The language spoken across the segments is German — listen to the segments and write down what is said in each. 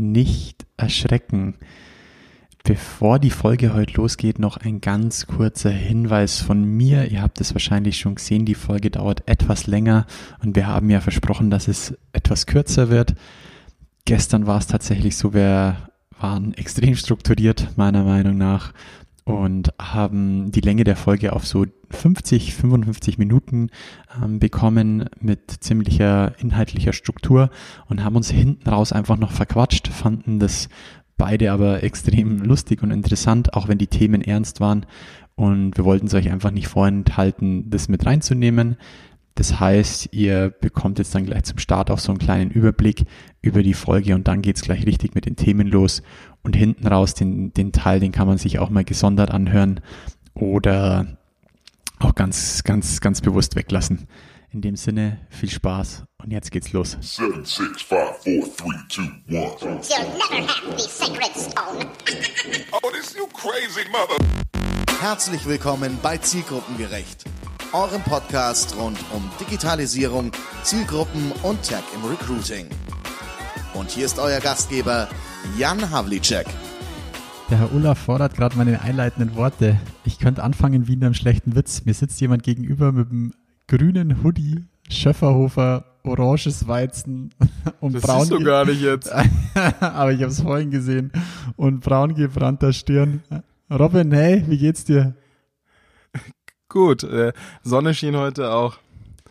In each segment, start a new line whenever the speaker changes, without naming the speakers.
nicht erschrecken. Bevor die Folge heute losgeht, noch ein ganz kurzer Hinweis von mir. Ihr habt es wahrscheinlich schon gesehen, die Folge dauert etwas länger und wir haben ja versprochen, dass es etwas kürzer wird. Gestern war es tatsächlich so, wir waren extrem strukturiert, meiner Meinung nach, und haben die Länge der Folge auf so 50, 55 Minuten ähm, bekommen mit ziemlicher inhaltlicher Struktur und haben uns hinten raus einfach noch verquatscht, fanden das beide aber extrem lustig und interessant, auch wenn die Themen ernst waren. Und wir wollten es euch einfach nicht vorenthalten, das mit reinzunehmen. Das heißt, ihr bekommt jetzt dann gleich zum Start auch so einen kleinen Überblick über die Folge und dann geht's gleich richtig mit den Themen los. Und hinten raus, den, den Teil, den kann man sich auch mal gesondert anhören oder auch ganz, ganz, ganz bewusst weglassen. In dem Sinne, viel Spaß und jetzt geht's los. Seven, six, five, four, three, two, one. You'll never have the sacred stone.
oh, this you crazy mother. Herzlich willkommen bei Zielgruppengerecht, eurem Podcast rund um Digitalisierung, Zielgruppen und Tech im Recruiting. Und hier ist euer Gastgeber Jan Havlicek.
Der Herr Ulla fordert gerade meine einleitenden Worte. Ich könnte anfangen wie in einem schlechten Witz. Mir sitzt jemand gegenüber mit einem grünen Hoodie, Schöfferhofer, oranges Weizen und
das
braun. Das
siehst du gar nicht jetzt.
Aber ich habe es vorhin gesehen. Und braun gebrannter Stirn. Robin, hey, wie geht's dir?
Gut, äh, Sonne schien heute auch.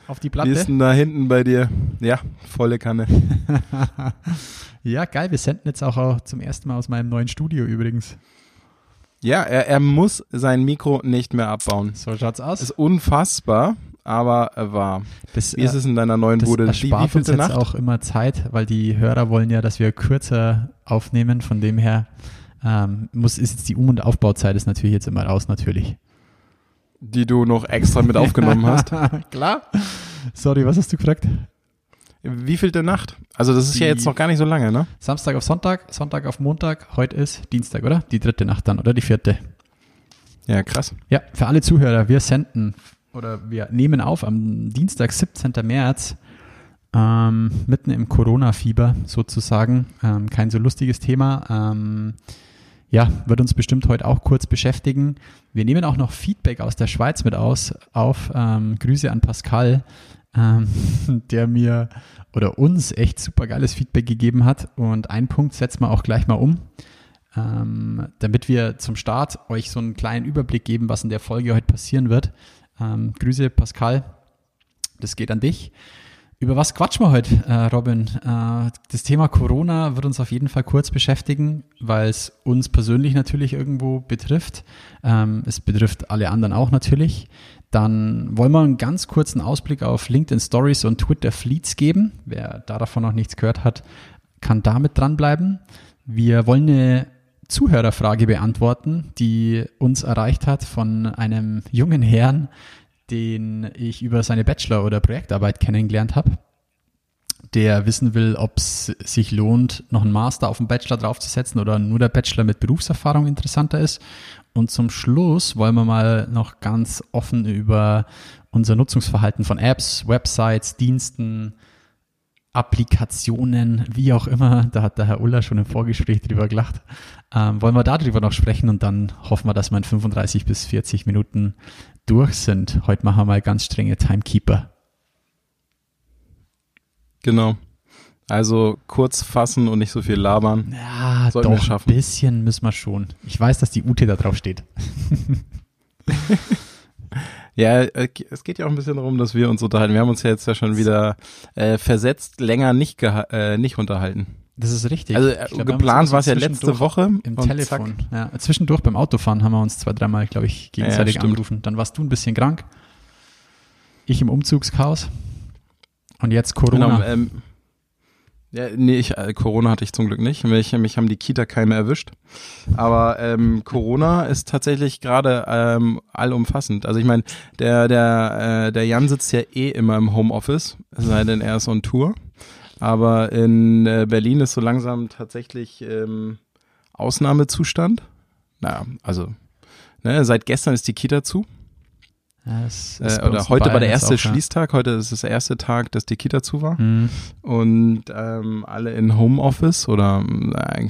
Auf die Platte?
Wie ist denn da hinten bei dir? Ja, volle Kanne.
ja, geil. Wir senden jetzt auch zum ersten Mal aus meinem neuen Studio übrigens.
Ja, er, er muss sein Mikro nicht mehr abbauen.
So schaut's aus.
Ist unfassbar aber wahr. Das, Wie ist es in deiner neuen
das
Bude?
Das erspart uns jetzt Nacht? auch immer Zeit, weil die Hörer wollen ja, dass wir kürzer aufnehmen. Von dem her ähm, muss ist jetzt die Um- und Aufbauzeit ist natürlich jetzt immer raus, natürlich.
Die du noch extra mit aufgenommen hast.
Klar. Sorry, was hast du gefragt?
Wie viel der Nacht? Also das ist die ja jetzt noch gar nicht so lange, ne?
Samstag auf Sonntag, Sonntag auf Montag, heute ist Dienstag, oder? Die dritte Nacht dann, oder die vierte?
Ja, krass.
Ja, für alle Zuhörer, wir senden oder wir nehmen auf am Dienstag, 17. März, ähm, mitten im Corona-Fieber sozusagen. Ähm, kein so lustiges Thema. Ähm, ja, wird uns bestimmt heute auch kurz beschäftigen. Wir nehmen auch noch Feedback aus der Schweiz mit aus, auf. Ähm, Grüße an Pascal, ähm, der mir oder uns echt super geiles Feedback gegeben hat. Und einen Punkt setzen wir auch gleich mal um, ähm, damit wir zum Start euch so einen kleinen Überblick geben, was in der Folge heute passieren wird. Ähm, Grüße, Pascal. Das geht an dich. Über was quatschen wir heute, äh, Robin? Äh, das Thema Corona wird uns auf jeden Fall kurz beschäftigen, weil es uns persönlich natürlich irgendwo betrifft. Ähm, es betrifft alle anderen auch natürlich. Dann wollen wir einen ganz kurzen Ausblick auf LinkedIn Stories und Twitter Fleets geben. Wer davon noch nichts gehört hat, kann damit dranbleiben. Wir wollen eine Zuhörerfrage beantworten, die uns erreicht hat von einem jungen Herrn, den ich über seine Bachelor- oder Projektarbeit kennengelernt habe, der wissen will, ob es sich lohnt, noch einen Master auf den Bachelor draufzusetzen oder nur der Bachelor mit Berufserfahrung interessanter ist. Und zum Schluss wollen wir mal noch ganz offen über unser Nutzungsverhalten von Apps, Websites, Diensten, Applikationen, wie auch immer, da hat der Herr Uller schon im Vorgespräch drüber gelacht, ähm, wollen wir darüber noch sprechen und dann hoffen wir, dass wir in 35 bis 40 Minuten durch sind. Heute machen wir mal ganz strenge Timekeeper.
Genau. Also kurz fassen und nicht so viel labern.
Ja, Sollten doch, ein bisschen müssen wir schon. Ich weiß, dass die Ute da drauf steht.
Ja, äh, es geht ja auch ein bisschen darum, dass wir uns unterhalten. Wir haben uns ja jetzt ja schon wieder äh, versetzt länger nicht, äh, nicht unterhalten.
Das ist richtig.
Also äh, glaub, geplant war es ja letzte Woche.
Im Telefon. Ja, zwischendurch beim Autofahren haben wir uns zwei, dreimal, glaube ich, gegenseitig ja, angerufen. Dann warst du ein bisschen krank. Ich im Umzugschaos. Und jetzt Corona. Genau, ähm,
ja, nee, ich, äh, Corona hatte ich zum Glück nicht. Mich, mich haben die Kita-Keime erwischt. Aber ähm, Corona ist tatsächlich gerade ähm, allumfassend. Also ich meine, der, der, äh, der Jan sitzt ja eh immer im Homeoffice, es sei denn, er ist on Tour. Aber in äh, Berlin ist so langsam tatsächlich ähm, Ausnahmezustand. Naja, also ne, seit gestern ist die Kita zu. äh, oder heute war der erste auch, Schließtag, heute ist das erste Tag, dass die Kita zu war. Mhm. Und ähm, alle in Homeoffice oder äh,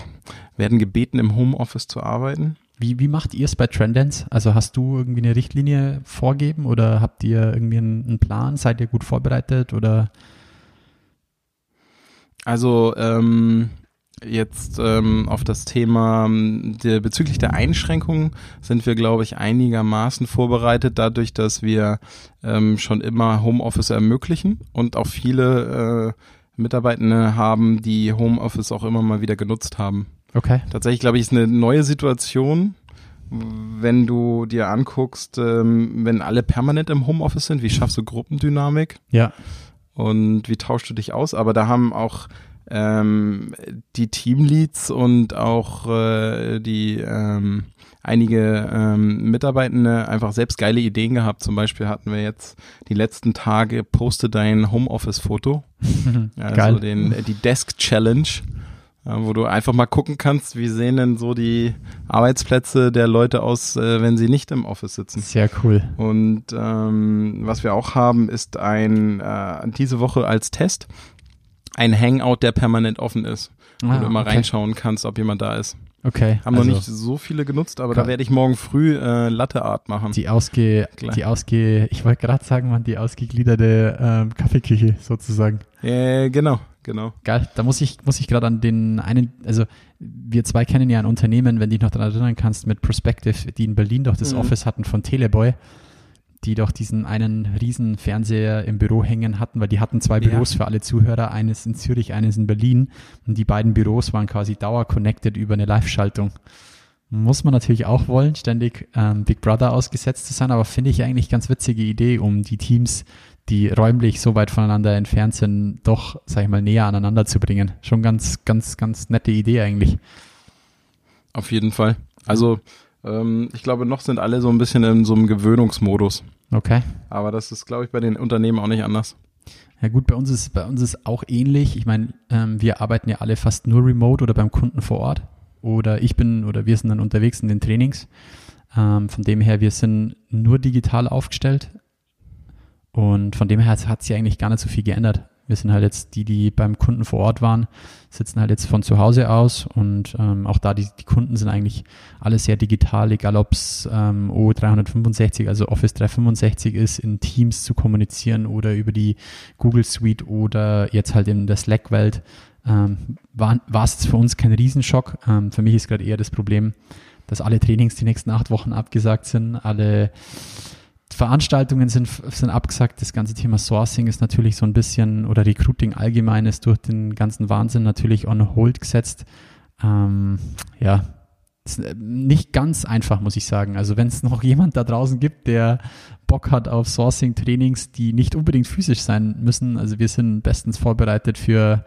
werden gebeten, im Homeoffice zu arbeiten.
Wie, wie macht ihr es bei Trendance? Also hast du irgendwie eine Richtlinie vorgeben oder habt ihr irgendwie einen, einen Plan? Seid ihr gut vorbereitet oder?
Also ähm, Jetzt ähm, auf das Thema ähm, der, bezüglich der Einschränkungen sind wir, glaube ich, einigermaßen vorbereitet, dadurch, dass wir ähm, schon immer Homeoffice ermöglichen und auch viele äh, Mitarbeitende haben, die Homeoffice auch immer mal wieder genutzt haben.
Okay.
Tatsächlich, glaube ich, ist eine neue Situation, wenn du dir anguckst, ähm, wenn alle permanent im Homeoffice sind, wie schaffst du Gruppendynamik?
Ja.
Und wie tauschst du dich aus? Aber da haben auch ähm, die Teamleads und auch äh, die ähm, einige ähm, Mitarbeitende einfach selbst geile Ideen gehabt. Zum Beispiel hatten wir jetzt die letzten Tage poste dein Homeoffice-Foto, also Geil. den die Desk Challenge, äh, wo du einfach mal gucken kannst, wie sehen denn so die Arbeitsplätze der Leute aus, äh, wenn sie nicht im Office sitzen.
Sehr cool.
Und ähm, was wir auch haben, ist ein äh, diese Woche als Test ein Hangout, der permanent offen ist, ah, wo du immer okay. reinschauen kannst, ob jemand da ist.
Okay.
Haben also, noch nicht so viele genutzt, aber da werde ich morgen früh äh, Latte Art machen.
Die ausge, Klar. die ausge, ich wollte gerade sagen, man, die ausgegliederte ähm, Kaffeeküche sozusagen.
Äh, genau, genau.
Geil. Da muss ich, muss ich gerade an den einen, also wir zwei kennen ja ein Unternehmen, wenn du dich noch daran erinnern kannst, mit Perspective, die in Berlin doch das mhm. Office hatten von Teleboy die doch diesen einen riesen Fernseher im Büro hängen hatten, weil die hatten zwei Büros ja. für alle Zuhörer, eines in Zürich, eines in Berlin und die beiden Büros waren quasi dauer-connected über eine Live-Schaltung. Muss man natürlich auch wollen, ständig ähm, Big Brother ausgesetzt zu sein, aber finde ich eigentlich ganz witzige Idee, um die Teams, die räumlich so weit voneinander entfernt sind, doch, sag ich mal, näher aneinander zu bringen. Schon ganz, ganz, ganz nette Idee eigentlich.
Auf jeden Fall. Also ähm, ich glaube, noch sind alle so ein bisschen in so einem Gewöhnungsmodus.
Okay.
Aber das ist, glaube ich, bei den Unternehmen auch nicht anders.
Ja gut, bei uns ist bei uns ist auch ähnlich. Ich meine, ähm, wir arbeiten ja alle fast nur remote oder beim Kunden vor Ort. Oder ich bin oder wir sind dann unterwegs in den Trainings. Ähm, von dem her, wir sind nur digital aufgestellt. Und von dem her hat sich eigentlich gar nicht so viel geändert. Wir sind halt jetzt die, die beim Kunden vor Ort waren, sitzen halt jetzt von zu Hause aus und ähm, auch da die, die Kunden sind eigentlich alle sehr digital, egal ob es ähm, O365, also Office 365 ist, in Teams zu kommunizieren oder über die Google Suite oder jetzt halt in der Slack-Welt. Ähm, war es jetzt für uns kein Riesenschock. Ähm, für mich ist gerade eher das Problem, dass alle Trainings die nächsten acht Wochen abgesagt sind, alle Veranstaltungen sind, sind abgesagt. Das ganze Thema Sourcing ist natürlich so ein bisschen, oder Recruiting allgemein ist durch den ganzen Wahnsinn natürlich on hold gesetzt. Ähm, ja, äh, nicht ganz einfach, muss ich sagen. Also wenn es noch jemand da draußen gibt, der Bock hat auf Sourcing-Trainings, die nicht unbedingt physisch sein müssen. Also wir sind bestens vorbereitet für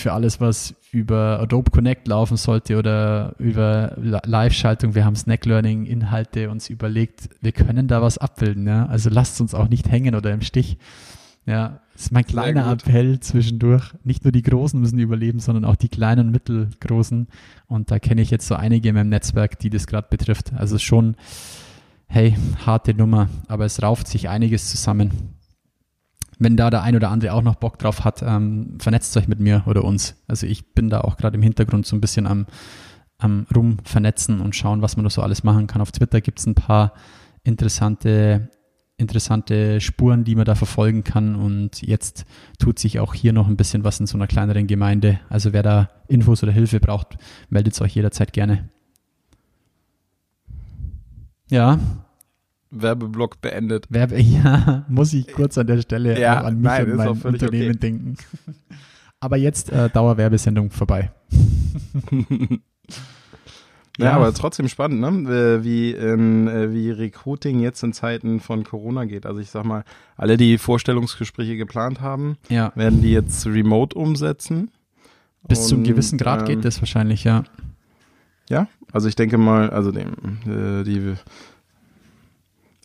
für alles, was über Adobe Connect laufen sollte oder über Live-Schaltung. Wir haben Snack Learning Inhalte uns überlegt, wir können da was abbilden. Ja? Also lasst uns auch nicht hängen oder im Stich. Ja, das ist mein kleiner Appell zwischendurch. Nicht nur die Großen müssen überleben, sondern auch die kleinen und mittelgroßen. Und da kenne ich jetzt so einige in meinem Netzwerk, die das gerade betrifft. Also schon, hey, harte Nummer, aber es rauft sich einiges zusammen wenn da der ein oder andere auch noch Bock drauf hat, ähm, vernetzt euch mit mir oder uns. Also ich bin da auch gerade im Hintergrund so ein bisschen am, am rum vernetzen und schauen, was man da so alles machen kann. Auf Twitter gibt es ein paar interessante, interessante Spuren, die man da verfolgen kann. Und jetzt tut sich auch hier noch ein bisschen was in so einer kleineren Gemeinde. Also wer da Infos oder Hilfe braucht, meldet euch jederzeit gerne. Ja,
Werbeblock beendet.
Werbe, ja, muss ich kurz an der Stelle ja, an mich nein, und mein Unternehmen okay. denken. Aber jetzt äh, Dauerwerbesendung vorbei.
ja, ja, aber trotzdem spannend, ne? Äh, wie, in, äh, wie Recruiting jetzt in Zeiten von Corona geht. Also ich sag mal, alle, die Vorstellungsgespräche geplant haben,
ja.
werden die jetzt remote umsetzen.
Bis und, zu einem gewissen Grad ähm, geht das wahrscheinlich, ja.
Ja, also ich denke mal, also dem, äh, die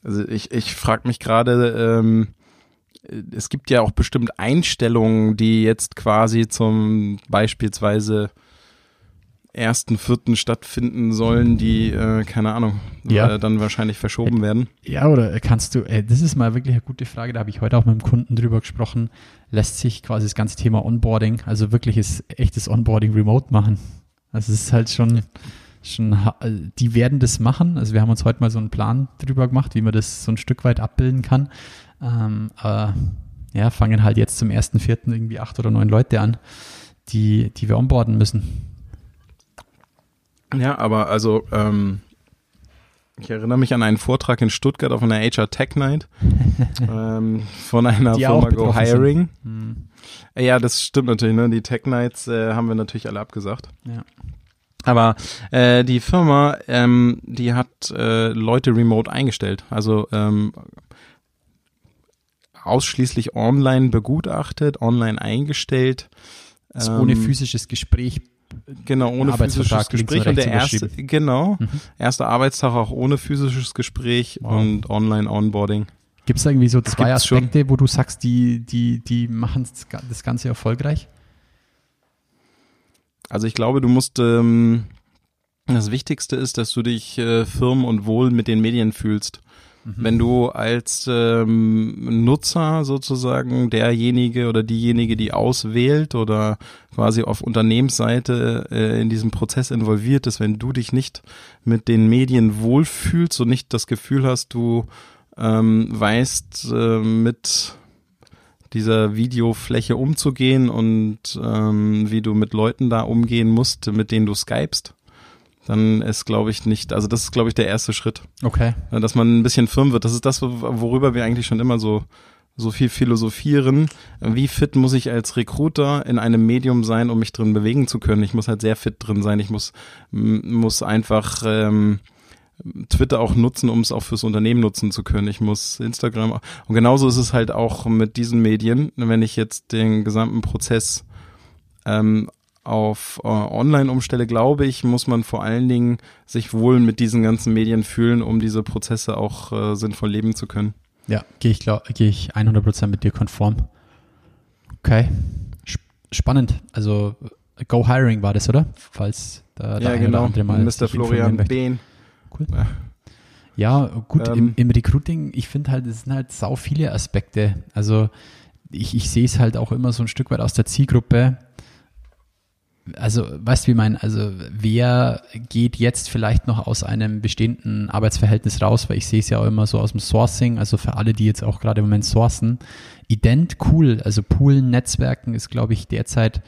also ich, ich frage mich gerade, ähm, es gibt ja auch bestimmt Einstellungen, die jetzt quasi zum beispielsweise ersten Vierten stattfinden sollen, die, äh, keine Ahnung, ja. äh, dann wahrscheinlich verschoben werden.
Ja, oder kannst du, äh, das ist mal wirklich eine gute Frage, da habe ich heute auch mit dem Kunden drüber gesprochen, lässt sich quasi das ganze Thema Onboarding, also wirkliches, echtes Onboarding remote machen? Also es ist halt schon, schon, äh, die werden das machen, also wir haben uns heute mal so einen Plan drüber gemacht, wie man das so ein Stück weit abbilden kann, ähm, aber ja, fangen halt jetzt zum ersten Vierten irgendwie acht oder neun Leute an, die, die wir onboarden müssen.
Ja, aber also ähm, ich erinnere mich an einen Vortrag in Stuttgart auf einer HR Tech Night ähm, von einer Die Firma Go Hiring. Hm. Ja, das stimmt natürlich. Ne? Die Tech Nights äh, haben wir natürlich alle abgesagt.
Ja.
Aber äh, die Firma, ähm, die hat äh, Leute remote eingestellt. Also ähm, ausschließlich online begutachtet, online eingestellt.
Das ähm, ohne physisches Gespräch
Genau, ohne physisches Gespräch. Und der erste, genau, mhm. erster Arbeitstag auch ohne physisches Gespräch wow. und Online-Onboarding.
Gibt es irgendwie so zwei Aspekte, schon. wo du sagst, die, die, die machen das Ganze erfolgreich?
Also ich glaube, du musst, ähm, das Wichtigste ist, dass du dich äh, firm und wohl mit den Medien fühlst. Mhm. Wenn du als ähm, Nutzer sozusagen derjenige oder diejenige, die auswählt oder quasi auf Unternehmensseite äh, in diesem Prozess involviert ist, wenn du dich nicht mit den Medien wohlfühlst und nicht das Gefühl hast, du ähm, weißt äh, mit dieser Videofläche umzugehen und ähm, wie du mit Leuten da umgehen musst, mit denen du skypst, dann ist, glaube ich, nicht, also das ist, glaube ich, der erste Schritt.
Okay.
Dass man ein bisschen firm wird. Das ist das, worüber wir eigentlich schon immer so, so viel philosophieren. Wie fit muss ich als Recruiter in einem Medium sein, um mich drin bewegen zu können? Ich muss halt sehr fit drin sein. Ich muss, muss einfach, ähm, Twitter auch nutzen, um es auch fürs Unternehmen nutzen zu können. Ich muss Instagram und genauso ist es halt auch mit diesen Medien, wenn ich jetzt den gesamten Prozess ähm, auf äh, online umstelle, glaube ich, muss man vor allen Dingen sich wohl mit diesen ganzen Medien fühlen, um diese Prozesse auch äh, sinnvoll leben zu können.
Ja, gehe ich, geh ich 100% mit dir konform. Okay, spannend. Also Go Hiring war das, oder? Falls
da ja, genau. andere mal Mr. Florian Behn.
Cool. Ja. Ja, gut, ähm, im, im, Recruiting, ich finde halt, es sind halt sau viele Aspekte. Also ich, ich sehe es halt auch immer so ein Stück weit aus der Zielgruppe also weißt du, wie ich meine, also wer geht jetzt vielleicht noch aus einem bestehenden Arbeitsverhältnis raus, weil ich sehe es ja auch immer so aus dem Sourcing, also für alle, die jetzt auch gerade im Moment sourcen, ident cool, also Poolen, Netzwerken ist, glaube ich, derzeit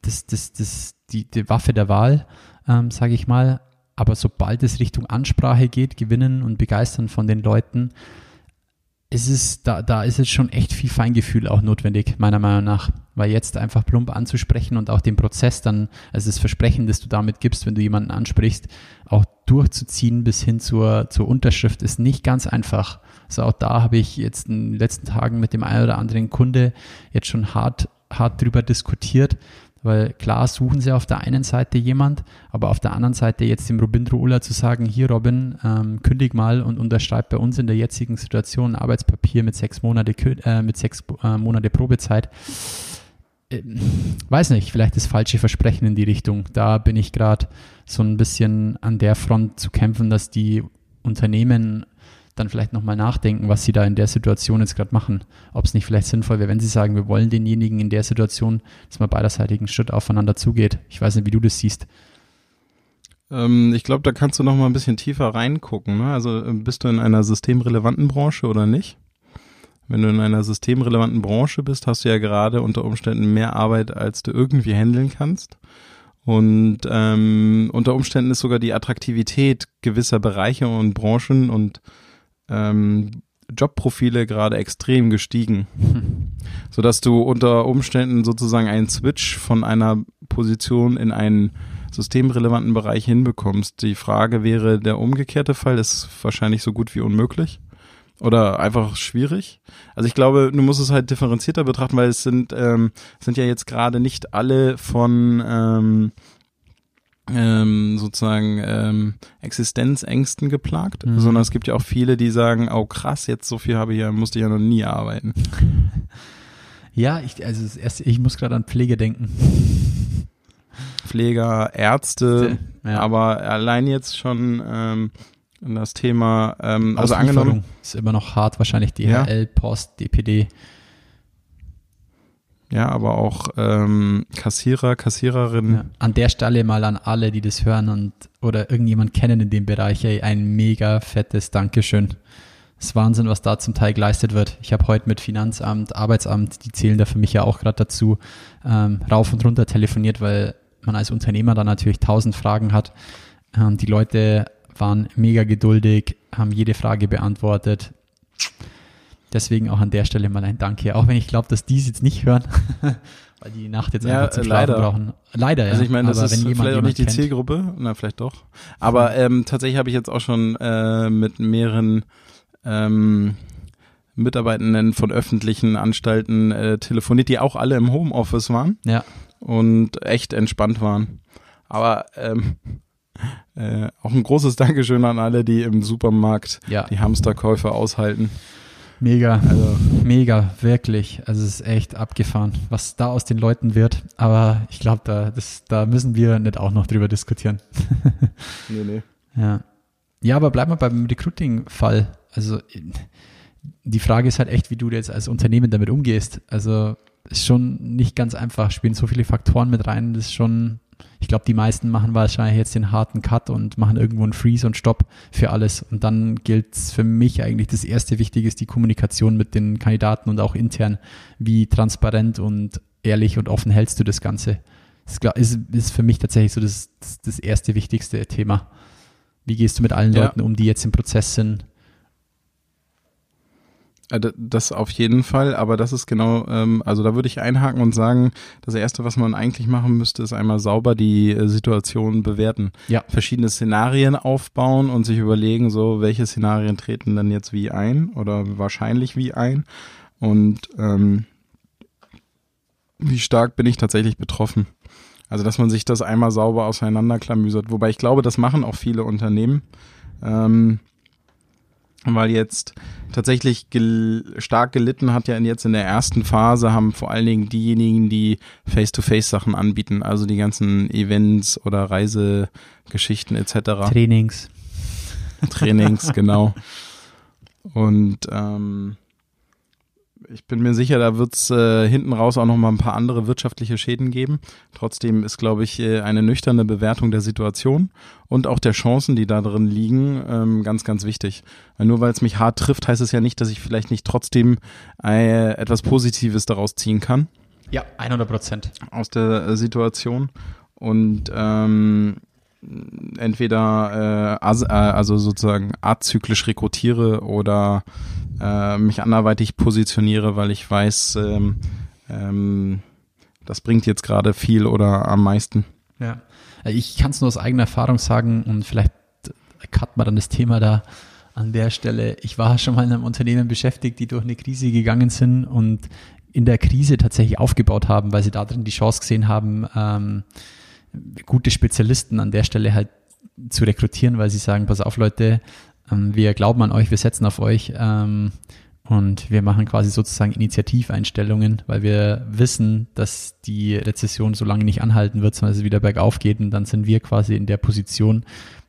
das, das, das, die, die Waffe der Wahl, ähm, sage ich mal. Aber sobald es Richtung Ansprache geht, gewinnen und begeistern von den Leuten, ist es, da, da ist jetzt schon echt viel Feingefühl auch notwendig, meiner Meinung nach. Weil jetzt einfach plump anzusprechen und auch den Prozess dann, also das Versprechen, das du damit gibst, wenn du jemanden ansprichst, auch durchzuziehen bis hin zur, zur Unterschrift, ist nicht ganz einfach. Also auch da habe ich jetzt in den letzten Tagen mit dem einen oder anderen Kunde jetzt schon hart, hart drüber diskutiert, weil klar suchen sie auf der einen Seite jemand, aber auf der anderen Seite jetzt dem Robindro Ulla zu sagen, hier Robin, ähm, kündig mal und unterschreib bei uns in der jetzigen Situation ein Arbeitspapier mit sechs Monate, äh, mit sechs äh, Monate Probezeit. Äh, weiß nicht, vielleicht das falsche Versprechen in die Richtung. Da bin ich gerade so ein bisschen an der Front zu kämpfen, dass die Unternehmen dann vielleicht nochmal nachdenken, was sie da in der Situation jetzt gerade machen. Ob es nicht vielleicht sinnvoll wäre, wenn sie sagen, wir wollen denjenigen in der Situation, dass man beiderseitigen Schritt aufeinander zugeht. Ich weiß nicht, wie du das siehst.
Ähm, ich glaube, da kannst du nochmal ein bisschen tiefer reingucken. Ne? Also äh, bist du in einer systemrelevanten Branche oder nicht? Wenn du in einer systemrelevanten Branche bist, hast du ja gerade unter Umständen mehr Arbeit, als du irgendwie handeln kannst. Und ähm, unter Umständen ist sogar die Attraktivität gewisser Bereiche und Branchen und ähm, Jobprofile gerade extrem gestiegen, hm. sodass du unter Umständen sozusagen einen Switch von einer Position in einen systemrelevanten Bereich hinbekommst. Die Frage wäre, der umgekehrte Fall ist wahrscheinlich so gut wie unmöglich oder einfach schwierig. Also ich glaube, du musst es halt differenzierter betrachten, weil es sind, ähm, sind ja jetzt gerade nicht alle von ähm, ähm, sozusagen ähm, Existenzängsten geplagt, mhm. sondern es gibt ja auch viele, die sagen, oh krass, jetzt so viel habe ich ja, musste ich ja noch nie arbeiten.
Ja, ich, also erste, ich muss gerade an Pflege denken.
Pfleger, Ärzte, ja. aber allein jetzt schon ähm, das Thema, ähm, also angenommen.
Ist immer noch hart, wahrscheinlich DHL, ja. Post, DPD.
Ja, aber auch ähm, Kassierer, Kassiererinnen. Ja.
An der Stelle mal an alle, die das hören und oder irgendjemand kennen in dem Bereich, ey, ein mega fettes Dankeschön. Das ist Wahnsinn, was da zum Teil geleistet wird. Ich habe heute mit Finanzamt, Arbeitsamt, die zählen da für mich ja auch gerade dazu, ähm, rauf und runter telefoniert, weil man als Unternehmer da natürlich tausend Fragen hat. Ähm, die Leute waren mega geduldig, haben jede Frage beantwortet. Deswegen auch an der Stelle mal ein Danke. Auch wenn ich glaube, dass die es jetzt nicht hören, weil die Nacht jetzt ja, einfach zum
leider.
brauchen. Leider,
ja. Also ich meine, das Aber ist jemand, vielleicht auch nicht die kennt. Zielgruppe. Na, vielleicht doch. Aber ähm, tatsächlich habe ich jetzt auch schon äh, mit mehreren ähm, Mitarbeitenden von öffentlichen Anstalten äh, telefoniert, die auch alle im Homeoffice waren.
Ja.
Und echt entspannt waren. Aber ähm, äh, auch ein großes Dankeschön an alle, die im Supermarkt ja. die Hamsterkäufe aushalten.
Mega, also mega, wirklich. Also es ist echt abgefahren, was da aus den Leuten wird. Aber ich glaube, da, da müssen wir nicht auch noch drüber diskutieren. nee, nee. Ja. Ja, aber bleib mal beim Recruiting-Fall. Also die Frage ist halt echt, wie du jetzt als Unternehmen damit umgehst. Also ist schon nicht ganz einfach, spielen so viele Faktoren mit rein. Das ist schon ich glaube, die meisten machen wahrscheinlich jetzt den harten Cut und machen irgendwo einen Freeze und Stopp für alles. Und dann gilt für mich eigentlich das erste Wichtige ist die Kommunikation mit den Kandidaten und auch intern. Wie transparent und ehrlich und offen hältst du das Ganze? Das ist, ist für mich tatsächlich so das, das erste wichtigste Thema. Wie gehst du mit allen ja. Leuten um, die jetzt im Prozess sind?
Äh, das auf jeden Fall, aber das ist genau, ähm, also da würde ich einhaken und sagen, das Erste, was man eigentlich machen müsste, ist einmal sauber die äh, Situation bewerten.
Ja.
Verschiedene Szenarien aufbauen und sich überlegen, so, welche Szenarien treten dann jetzt wie ein oder wahrscheinlich wie ein und ähm, wie stark bin ich tatsächlich betroffen. Also, dass man sich das einmal sauber auseinanderklamüsert. Wobei ich glaube, das machen auch viele Unternehmen. Ähm, weil jetzt tatsächlich gel stark gelitten hat ja jetzt in der ersten Phase haben vor allen Dingen diejenigen, die Face-to-Face-Sachen anbieten, also die ganzen Events oder Reisegeschichten etc.
Trainings.
Trainings, genau. Und ähm, ich bin mir sicher, da wird es äh, hinten raus auch noch mal ein paar andere wirtschaftliche Schäden geben. Trotzdem ist, glaube ich, äh, eine nüchterne Bewertung der Situation und auch der Chancen, die da drin liegen, ähm, ganz, ganz wichtig. Weil nur weil es mich hart trifft, heißt es ja nicht, dass ich vielleicht nicht trotzdem äh, etwas Positives daraus ziehen kann.
Ja, 100 Prozent.
Aus der äh, Situation. Und ähm, entweder äh, äh, also sozusagen azyklisch rekrutiere oder äh, mich anderweitig positioniere, weil ich weiß, ähm, ähm, das bringt jetzt gerade viel oder am meisten.
Ja, ich kann es nur aus eigener Erfahrung sagen und vielleicht cut man dann das Thema da an der Stelle. Ich war schon mal in einem Unternehmen beschäftigt, die durch eine Krise gegangen sind und in der Krise tatsächlich aufgebaut haben, weil sie da drin die Chance gesehen haben, ähm, gute Spezialisten an der Stelle halt zu rekrutieren, weil sie sagen, pass auf Leute, wir glauben an euch, wir setzen auf euch ähm, und wir machen quasi sozusagen Initiativeinstellungen, weil wir wissen, dass die Rezession so lange nicht anhalten wird, sondern es wieder bergauf geht und dann sind wir quasi in der Position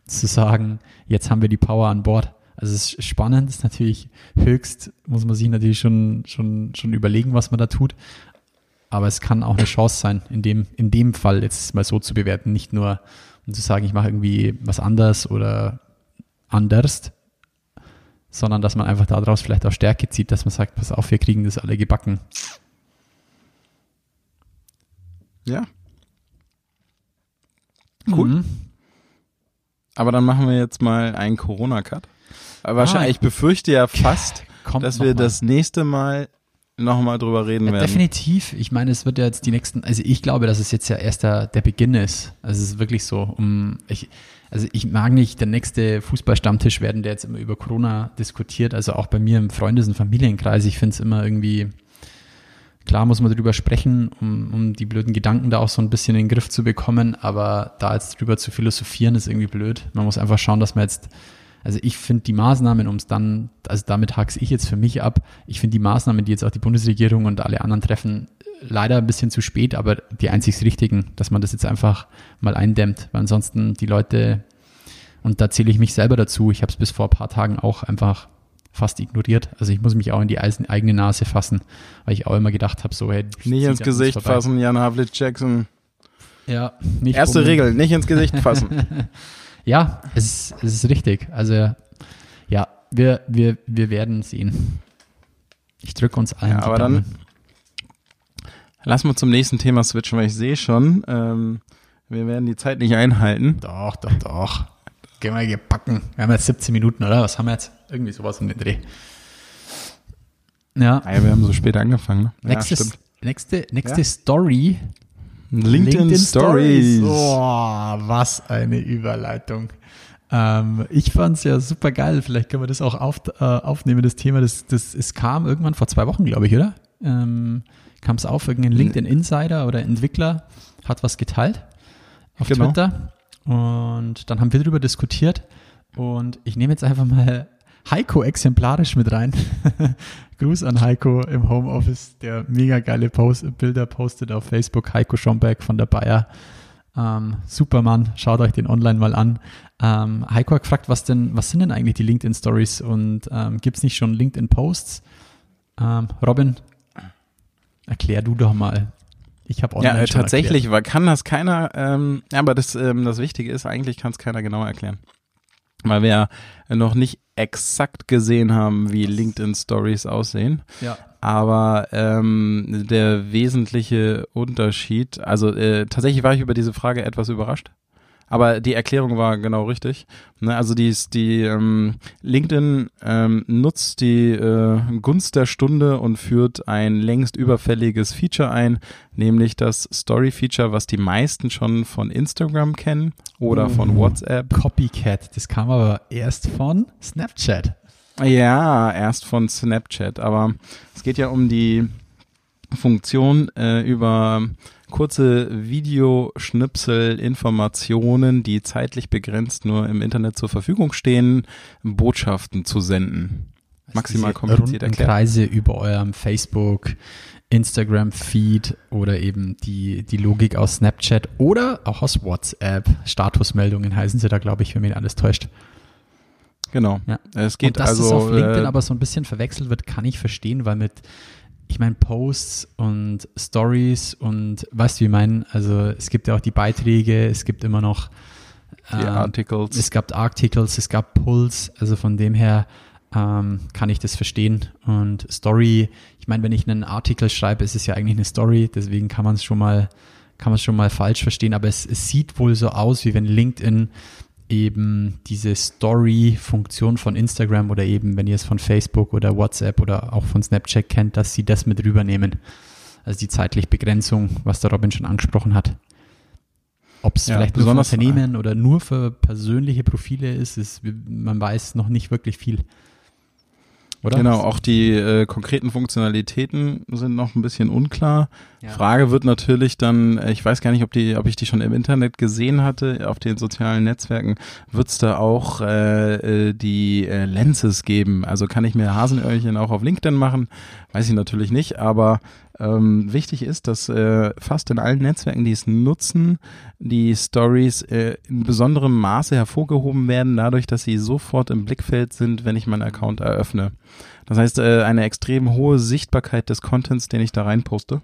zu sagen, jetzt haben wir die Power an Bord. Also es ist spannend, ist natürlich höchst, muss man sich natürlich schon, schon, schon überlegen, was man da tut. Aber es kann auch eine Chance sein, in dem, in dem Fall jetzt mal so zu bewerten, nicht nur um zu sagen, ich mache irgendwie was anders oder anders, sondern dass man einfach daraus vielleicht auch Stärke zieht, dass man sagt, pass auf, wir kriegen das alle gebacken.
Ja. Cool. Mhm. Aber dann machen wir jetzt mal einen Corona-Cut. Wahrscheinlich, ah, ich befürchte ja fast, dass wir das nächste Mal nochmal drüber reden ja, werden.
Definitiv. Ich meine, es wird ja jetzt die nächsten, also ich glaube, dass es jetzt ja erst der, der Beginn ist. Also es ist wirklich so, um, ich, also ich mag nicht der nächste Fußballstammtisch werden, der jetzt immer über Corona diskutiert. Also auch bei mir im Freundes- und Familienkreis. Ich finde es immer irgendwie, klar muss man darüber sprechen, um, um die blöden Gedanken da auch so ein bisschen in den Griff zu bekommen. Aber da jetzt drüber zu philosophieren, ist irgendwie blöd. Man muss einfach schauen, dass man jetzt also ich finde die Maßnahmen, um es dann, also damit hak's ich jetzt für mich ab, ich finde die Maßnahmen, die jetzt auch die Bundesregierung und alle anderen treffen, leider ein bisschen zu spät, aber die einzig richtigen, dass man das jetzt einfach mal eindämmt, weil ansonsten die Leute, und da zähle ich mich selber dazu, ich habe es bis vor ein paar Tagen auch einfach fast ignoriert. Also ich muss mich auch in die eigene Nase fassen, weil ich auch immer gedacht habe, so hey,
nicht ins Gesicht fassen, Jan Havlich Jackson.
Ja,
nicht Erste um. Regel, nicht ins Gesicht fassen.
ja, es ist, es ist richtig. Also ja, wir, wir, wir werden sehen. Ich drücke uns allen.
Ja, aber dann lass mal zum nächsten Thema switchen, weil ich sehe schon, ähm, wir werden die Zeit nicht einhalten.
Doch, doch, doch. Gehen wir gebacken. Wir haben jetzt 17 Minuten, oder? Was haben wir jetzt? Irgendwie sowas um den Dreh.
Ja. Ja, wir haben so spät angefangen. Ne?
Nächste, ja, nächste, nächste ja. Story.
LinkedIn, LinkedIn Stories. Stories.
Oh, was eine Überleitung. Ähm, ich fand es ja super geil. Vielleicht können wir das auch auf, äh, aufnehmen, das Thema. Das, das, es kam irgendwann vor zwei Wochen, glaube ich, oder? Ähm, kam es auf, irgendein LinkedIn Insider oder Entwickler hat was geteilt auf genau. Twitter. Und dann haben wir darüber diskutiert. Und ich nehme jetzt einfach mal Heiko exemplarisch mit rein. Gruß an Heiko im Homeoffice, der mega geile Post Bilder postet auf Facebook. Heiko Schomberg von der Bayer. Ähm, Supermann, schaut euch den online mal an. Ähm, Heiko hat gefragt, was denn, was sind denn eigentlich die LinkedIn Stories und ähm, gibt es nicht schon LinkedIn Posts? Ähm, Robin, erklär du doch mal. Ich habe
online Ja, äh, tatsächlich, weil kann das keiner, ähm, aber das, ähm, das Wichtige ist, eigentlich kann es keiner genauer erklären weil wir ja noch nicht exakt gesehen haben, wie LinkedIn Stories aussehen.
Ja.
Aber ähm, der wesentliche Unterschied, also äh, tatsächlich war ich über diese Frage etwas überrascht. Aber die Erklärung war genau richtig. Ne, also die, die ähm, LinkedIn ähm, nutzt die äh, Gunst der Stunde und führt ein längst überfälliges Feature ein, nämlich das Story-Feature, was die meisten schon von Instagram kennen oder von uh, WhatsApp.
Copycat, das kam aber erst von Snapchat.
Ja, erst von Snapchat, aber es geht ja um die Funktion äh, über kurze Videoschnipsel, Informationen, die zeitlich begrenzt nur im Internet zur Verfügung stehen, Botschaften zu senden.
Also Maximal kompliziert erklärt. Kreise über eurem Facebook, Instagram-Feed oder eben die, die Logik aus Snapchat oder auch aus WhatsApp. Statusmeldungen heißen sie da, glaube ich, wenn mich alles täuscht.
Genau.
Ja. Es geht Und dass also, es auf LinkedIn äh, aber so ein bisschen verwechselt wird, kann ich verstehen, weil mit ich meine, Posts und Stories und weißt du, wie ich meine? Also es gibt ja auch die Beiträge, es gibt immer noch
die ähm, Articles.
Es gab Articles, es gab Pulls, also von dem her ähm, kann ich das verstehen. Und Story, ich meine, wenn ich einen Artikel schreibe, ist es ja eigentlich eine Story, deswegen kann man es schon mal, kann man es schon mal falsch verstehen, aber es, es sieht wohl so aus, wie wenn LinkedIn eben diese Story-Funktion von Instagram oder eben, wenn ihr es von Facebook oder WhatsApp oder auch von Snapchat kennt, dass sie das mit rübernehmen. Also die zeitliche Begrenzung, was der Robin schon angesprochen hat. Ob es ja, vielleicht nur für Unternehmen oder nur für persönliche Profile ist, ist, man weiß noch nicht wirklich viel.
Oder? Genau, auch die äh, konkreten Funktionalitäten sind noch ein bisschen unklar. Ja. Frage wird natürlich dann, ich weiß gar nicht, ob die, ob ich die schon im Internet gesehen hatte, auf den sozialen Netzwerken, wird es da auch äh, äh, die äh, Lenses geben? Also kann ich mir Hasenöhrchen auch auf LinkedIn machen? Weiß ich natürlich nicht, aber ähm, wichtig ist, dass äh, fast in allen Netzwerken, die es nutzen, die Stories äh, in besonderem Maße hervorgehoben werden, dadurch, dass sie sofort im Blickfeld sind, wenn ich meinen Account eröffne. Das heißt, äh, eine extrem hohe Sichtbarkeit des Contents, den ich da reinposte.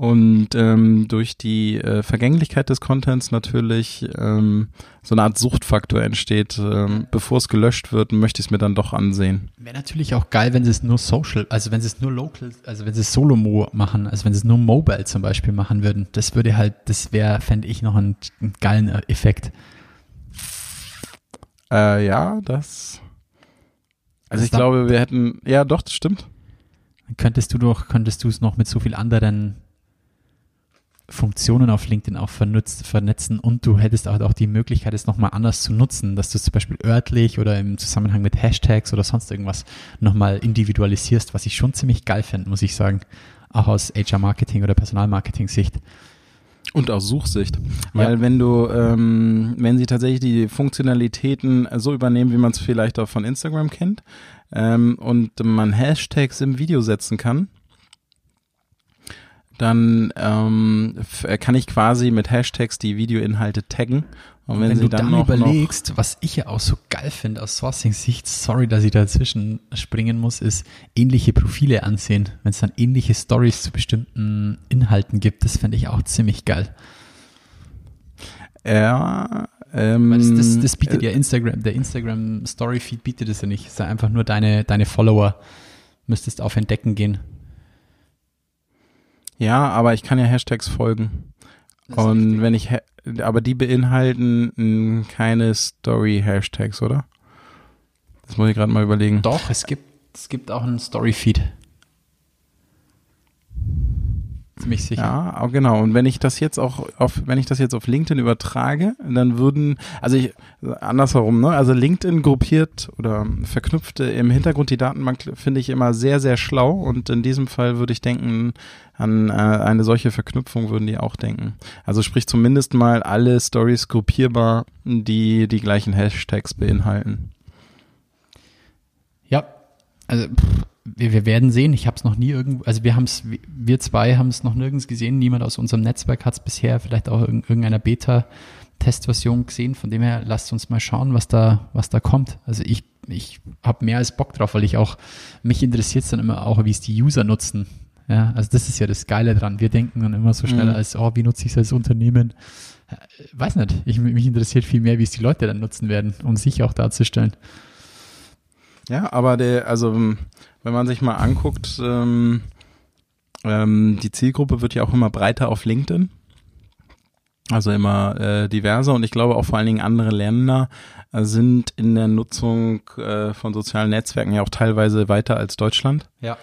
Und ähm, durch die äh, Vergänglichkeit des Contents natürlich ähm, so eine Art Suchtfaktor entsteht. Ähm, bevor es gelöscht wird, möchte ich es mir dann doch ansehen.
Wäre natürlich auch geil, wenn sie es nur social, also wenn sie es nur local, also wenn sie es Solo-Mo machen, also wenn sie es nur mobile zum Beispiel machen würden. Das würde halt, das wäre, fände ich, noch einen, einen geilen Effekt.
Äh, ja, das. Also, also ich glaube, wir hätten, ja doch, das stimmt.
Könntest du doch, könntest du es noch mit so viel anderen Funktionen auf LinkedIn auch vernutzt, vernetzen und du hättest auch, auch die Möglichkeit, es nochmal anders zu nutzen, dass du es zum Beispiel örtlich oder im Zusammenhang mit Hashtags oder sonst irgendwas nochmal individualisierst, was ich schon ziemlich geil fände, muss ich sagen. Auch aus HR-Marketing oder Personalmarketing-Sicht.
Und aus Suchsicht. Weil ja. wenn du, ähm, wenn sie tatsächlich die Funktionalitäten so übernehmen, wie man es vielleicht auch von Instagram kennt, ähm, und man Hashtags im Video setzen kann, dann ähm, kann ich quasi mit Hashtags die Videoinhalte taggen.
Und wenn, wenn du dann, dann überlegst, was ich ja auch so geil finde aus Sourcing-Sicht, sorry, dass ich dazwischen springen muss, ist ähnliche Profile ansehen. Wenn es dann ähnliche Stories zu bestimmten Inhalten gibt, das fände ich auch ziemlich geil.
Ja,
ähm, das, das, das, bietet äh, ja Instagram, der Instagram Story Feed bietet es ja nicht. Es ist ja einfach nur deine, deine Follower. Müsstest auf Entdecken gehen.
Ja, aber ich kann ja Hashtags folgen. Und richtig. wenn ich, aber die beinhalten keine Story-Hashtags, oder? Das muss ich gerade mal überlegen.
Doch, es gibt, es gibt auch einen Story-Feed ziemlich sicher.
Ja, genau. Und wenn ich das jetzt auch auf, wenn ich das jetzt auf LinkedIn übertrage, dann würden, also ich, andersherum, ne? Also LinkedIn gruppiert oder verknüpft im Hintergrund die Datenbank, finde ich immer sehr, sehr schlau. Und in diesem Fall würde ich denken, an äh, eine solche Verknüpfung würden die auch denken. Also sprich zumindest mal alle Stories gruppierbar, die die gleichen Hashtags beinhalten.
Ja, also pff, wir, wir werden sehen. Ich habe es noch nie irgendwo, also wir haben es, wir zwei haben es noch nirgends gesehen. Niemand aus unserem Netzwerk hat es bisher vielleicht auch in irgendeiner Beta-Testversion gesehen. Von dem her, lasst uns mal schauen, was da, was da kommt. Also ich, ich habe mehr als Bock drauf, weil ich auch, mich interessiert es dann immer auch, wie es die User nutzen. Ja, also das ist ja das Geile dran. Wir denken dann immer so schnell mhm. als, oh, wie nutze ich es als Unternehmen? Äh, weiß nicht. Ich, mich interessiert viel mehr, wie es die Leute dann nutzen werden, um sich auch darzustellen.
Ja, aber der, also wenn man sich mal anguckt, ähm, ähm, die Zielgruppe wird ja auch immer breiter auf LinkedIn. Also immer äh, diverser und ich glaube auch vor allen Dingen andere Länder äh, sind in der Nutzung äh, von sozialen Netzwerken ja auch teilweise weiter als Deutschland.
Ja.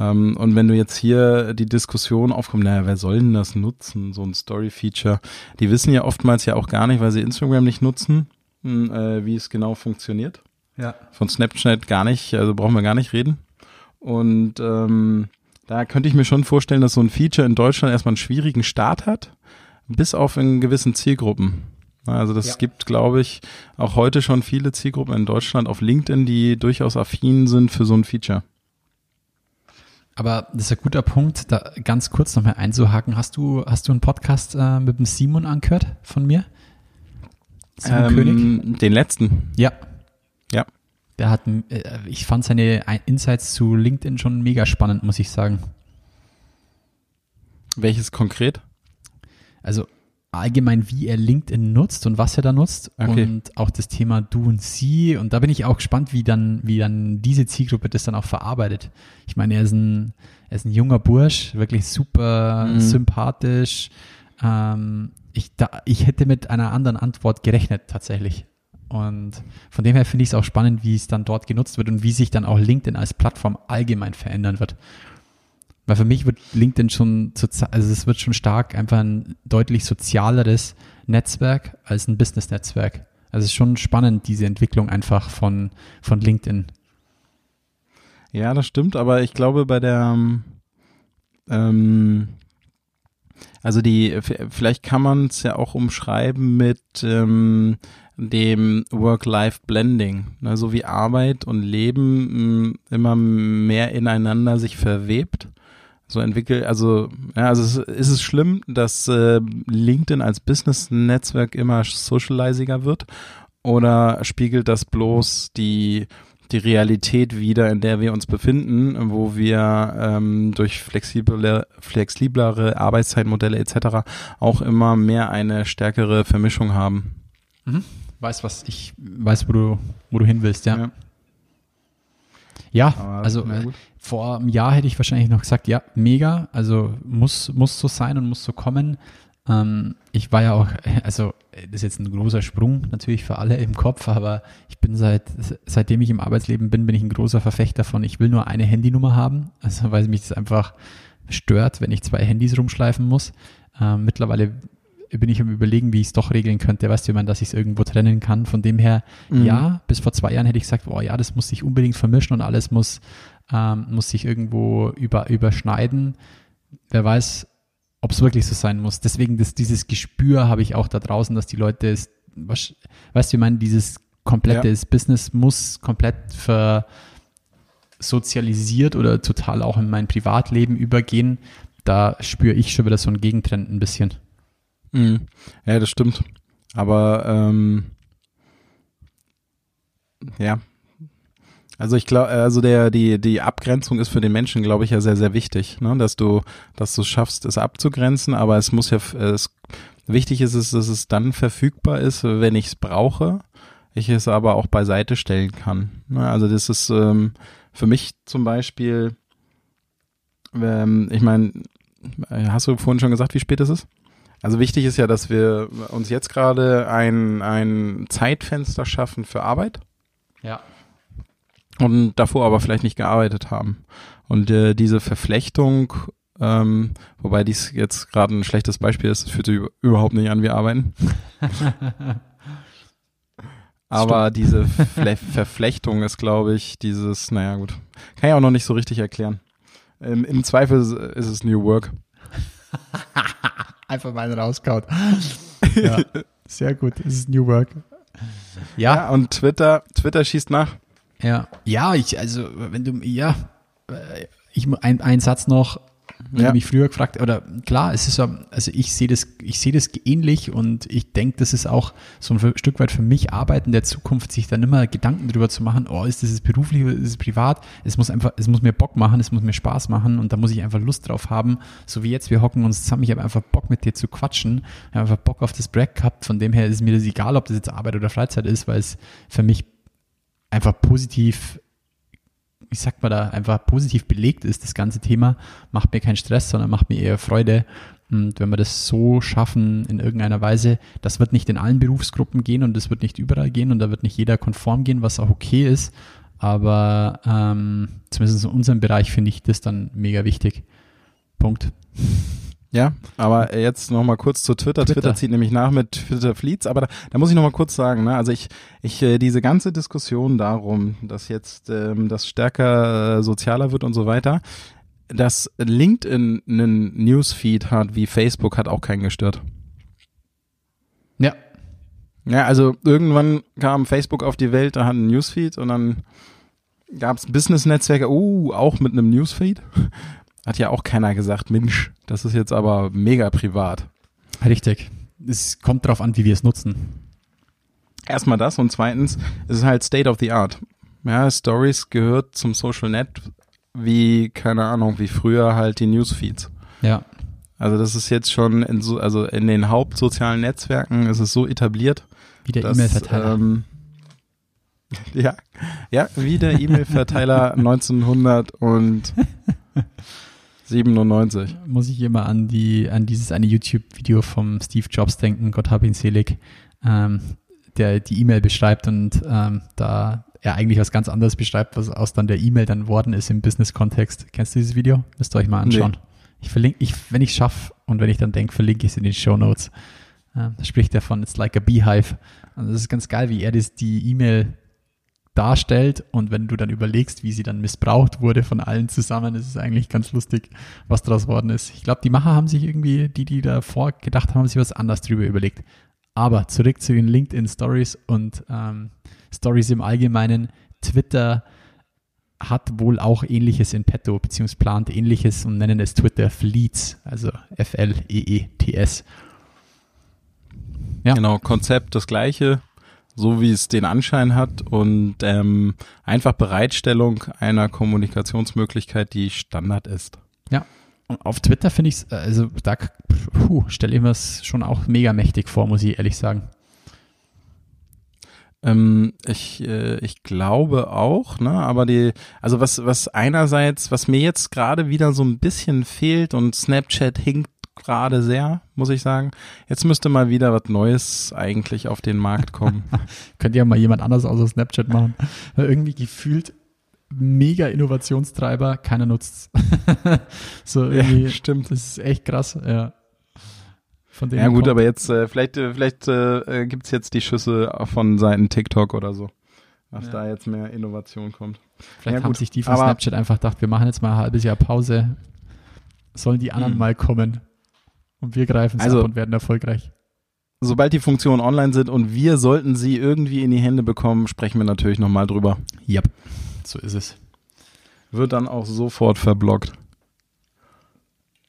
Ähm, und wenn du jetzt hier die Diskussion aufkommt, naja, wer soll denn das nutzen, so ein Story-Feature? Die wissen ja oftmals ja auch gar nicht, weil sie Instagram nicht nutzen, hm, äh, wie es genau funktioniert.
Ja.
Von Snapchat gar nicht, also brauchen wir gar nicht reden. Und ähm, da könnte ich mir schon vorstellen, dass so ein Feature in Deutschland erstmal einen schwierigen Start hat, bis auf in gewissen Zielgruppen. Also das ja. gibt, glaube ich, auch heute schon viele Zielgruppen in Deutschland auf LinkedIn, die durchaus affin sind für so ein Feature.
Aber das ist ein guter Punkt, da ganz kurz nochmal einzuhaken. Hast du, hast du einen Podcast äh, mit dem Simon angehört von mir?
Simon ähm, König? Den letzten.
Ja.
Ja.
Der hat, äh, ich fand seine Insights zu LinkedIn schon mega spannend, muss ich sagen.
Welches konkret?
Also allgemein, wie er LinkedIn nutzt und was er da nutzt okay. und auch das Thema Du und Sie. Und da bin ich auch gespannt, wie dann, wie dann diese Zielgruppe das dann auch verarbeitet. Ich meine, er ist ein, er ist ein junger Bursch, wirklich super mhm. sympathisch. Ähm, ich, da, ich hätte mit einer anderen Antwort gerechnet, tatsächlich. Und von dem her finde ich es auch spannend, wie es dann dort genutzt wird und wie sich dann auch LinkedIn als Plattform allgemein verändern wird. Weil für mich wird LinkedIn schon, also es wird schon stark einfach ein deutlich sozialeres Netzwerk als ein Business-Netzwerk. Also es ist schon spannend, diese Entwicklung einfach von, von LinkedIn.
Ja, das stimmt, aber ich glaube bei der, ähm, also die, vielleicht kann man es ja auch umschreiben mit, ähm, dem Work-Life-Blending, ne, so wie Arbeit und Leben mm, immer mehr ineinander sich verwebt. So entwickelt, also, ja, also ist, ist es schlimm, dass äh, LinkedIn als Business-Netzwerk immer socializiger wird? Oder spiegelt das bloß die, die Realität wieder, in der wir uns befinden, wo wir ähm, durch flexible, flexiblere Arbeitszeitmodelle etc. auch immer mehr eine stärkere Vermischung haben?
Mhm weiß, was ich weiß, wo du, wo du hin willst, ja. Ja, ja also äh, vor einem Jahr hätte ich wahrscheinlich noch gesagt, ja, mega, also muss, muss so sein und muss so kommen. Ähm, ich war ja auch, also das ist jetzt ein großer Sprung natürlich für alle im Kopf, aber ich bin seit, seitdem ich im Arbeitsleben bin, bin ich ein großer Verfechter von, ich will nur eine Handynummer haben, also weil mich das einfach stört, wenn ich zwei Handys rumschleifen muss. Ähm, mittlerweile bin ich am überlegen, wie ich es doch regeln könnte. Weißt du, meine, dass ich es irgendwo trennen kann. Von dem her, mhm. ja, bis vor zwei Jahren hätte ich gesagt, oh ja, das muss sich unbedingt vermischen und alles muss, ähm, muss sich irgendwo über, überschneiden. Wer weiß, ob es wirklich so sein muss. Deswegen, das, dieses Gespür habe ich auch da draußen, dass die Leute es, was, weißt du, ich meine, dieses komplette ja. Business muss komplett ver sozialisiert oder total auch in mein Privatleben übergehen da spüre ich schon wieder so einen Gegentrend ein bisschen.
Mhm. Ja, das stimmt. Aber ähm, ja. Also ich glaube, also der die die Abgrenzung ist für den Menschen, glaube ich, ja sehr sehr wichtig, ne? dass du dass du schaffst, es abzugrenzen. Aber es muss ja es wichtig ist es, dass es dann verfügbar ist, wenn ich es brauche. Ich es aber auch beiseite stellen kann. Ne? Also das ist ähm, für mich zum Beispiel, ähm, ich meine, hast du vorhin schon gesagt, wie spät es ist? Also wichtig ist ja, dass wir uns jetzt gerade ein, ein Zeitfenster schaffen für Arbeit.
Ja.
Und davor aber vielleicht nicht gearbeitet haben. Und äh, diese Verflechtung, ähm, wobei dies jetzt gerade ein schlechtes Beispiel ist, das fühlt sich überhaupt nicht an wie Arbeiten. aber diese Fle Verflechtung ist, glaube ich, dieses, naja gut, kann ich auch noch nicht so richtig erklären. Im, im Zweifel ist es New Work.
Einfach mal rauskaut. ja, sehr gut. Es ist New Work.
Ja. ja. und Twitter, Twitter schießt nach.
Ja, ja, ich, also, wenn du, ja, äh, ich, ein, ein Satz noch, wenn ja. du mich früher gefragt, oder klar, es ist so, also ich sehe das, ich sehe das ähnlich und ich denke, das ist auch so ein Stück weit für mich Arbeiten der Zukunft, sich dann immer Gedanken darüber zu machen, oh, ist das beruflich oder ist es privat? Es muss einfach, es muss mir Bock machen, es muss mir Spaß machen und da muss ich einfach Lust drauf haben. So wie jetzt, wir hocken uns zusammen, ich habe einfach Bock mit dir zu quatschen, ich habe einfach Bock auf das Break gehabt, von dem her ist mir das egal, ob das jetzt Arbeit oder Freizeit ist, weil es für mich einfach positiv wie sagt man da, einfach positiv belegt ist, das ganze Thema, macht mir keinen Stress, sondern macht mir eher Freude. Und wenn wir das so schaffen in irgendeiner Weise, das wird nicht in allen Berufsgruppen gehen und das wird nicht überall gehen und da wird nicht jeder konform gehen, was auch okay ist. Aber ähm, zumindest in unserem Bereich finde ich das dann mega wichtig. Punkt.
Ja, aber jetzt noch mal kurz zu Twitter. Twitter. Twitter zieht nämlich nach mit Twitter Fleets, aber da, da muss ich noch mal kurz sagen, ne? also ich, ich äh, diese ganze Diskussion darum, dass jetzt ähm, das stärker äh, sozialer wird und so weiter, dass LinkedIn einen Newsfeed hat wie Facebook, hat auch keinen gestört.
Ja.
Ja, also irgendwann kam Facebook auf die Welt, da hat ein Newsfeed und dann gab es Business-Netzwerke, uh, auch mit einem Newsfeed. Hat ja auch keiner gesagt, Mensch, das ist jetzt aber mega privat.
Richtig. Es kommt darauf an, wie wir es nutzen.
Erstmal das und zweitens, es ist halt State of the Art. Ja, Stories gehört zum Social Net wie, keine Ahnung, wie früher halt die Newsfeeds.
Ja.
Also das ist jetzt schon in so, also in den hauptsozialen Netzwerken ist es so etabliert.
Wie der E-Mail-Verteiler. Ähm,
ja, ja, wie der E-Mail-Verteiler 1900 und 97.
Muss ich immer an die, an dieses eine YouTube-Video vom Steve Jobs denken, Gott hab ihn selig, ähm, der die E-Mail beschreibt und ähm, da er eigentlich was ganz anderes beschreibt, was aus dann der E-Mail dann worden ist im Business-Kontext. Kennst du dieses Video? Müsst ihr euch mal anschauen. Nee. Ich verlinke, ich, wenn ich schaffe und wenn ich dann denke, verlinke ich es in den Show Notes. Ähm, da spricht er von It's like a beehive. Also das ist ganz geil, wie er das, die E-Mail darstellt. Und wenn du dann überlegst, wie sie dann missbraucht wurde von allen zusammen, ist es eigentlich ganz lustig, was daraus worden ist. Ich glaube, die Macher haben sich irgendwie, die, die davor gedacht haben, haben sich was anderes drüber überlegt. Aber zurück zu den LinkedIn Stories und ähm, Stories im Allgemeinen. Twitter hat wohl auch ähnliches in petto, beziehungsweise plant ähnliches und nennen es Twitter Fleets, also F-L-E-E-T-S.
Ja. Genau, Konzept das gleiche, so wie es den Anschein hat und ähm, einfach Bereitstellung einer Kommunikationsmöglichkeit, die Standard ist.
Ja. Und auf Twitter finde ich es, also da stelle ich mir es schon auch mega mächtig vor, muss ich ehrlich sagen.
Ähm, ich, äh, ich glaube auch, ne, aber die, also was, was einerseits, was mir jetzt gerade wieder so ein bisschen fehlt und Snapchat hinkt gerade sehr, muss ich sagen. Jetzt müsste mal wieder was Neues eigentlich auf den Markt kommen.
Könnt ihr ja mal jemand anders außer Snapchat machen. Irgendwie gefühlt mega Innovationstreiber, keiner nutzt So ja, stimmt. Das ist echt krass, ja.
Von ja gut, kommt. aber jetzt, äh, vielleicht, äh, vielleicht äh, gibt's jetzt die Schüsse von Seiten TikTok oder so. Was ja. da jetzt mehr Innovation kommt.
Vielleicht ja, haben gut, sich die von Snapchat einfach gedacht, wir machen jetzt mal ein halbes Jahr Pause. Sollen die anderen hm. mal kommen? Und wir greifen es also, ab und werden erfolgreich.
Sobald die Funktionen online sind und wir sollten sie irgendwie in die Hände bekommen, sprechen wir natürlich nochmal drüber.
Ja, so ist es.
Wird dann auch sofort verblockt.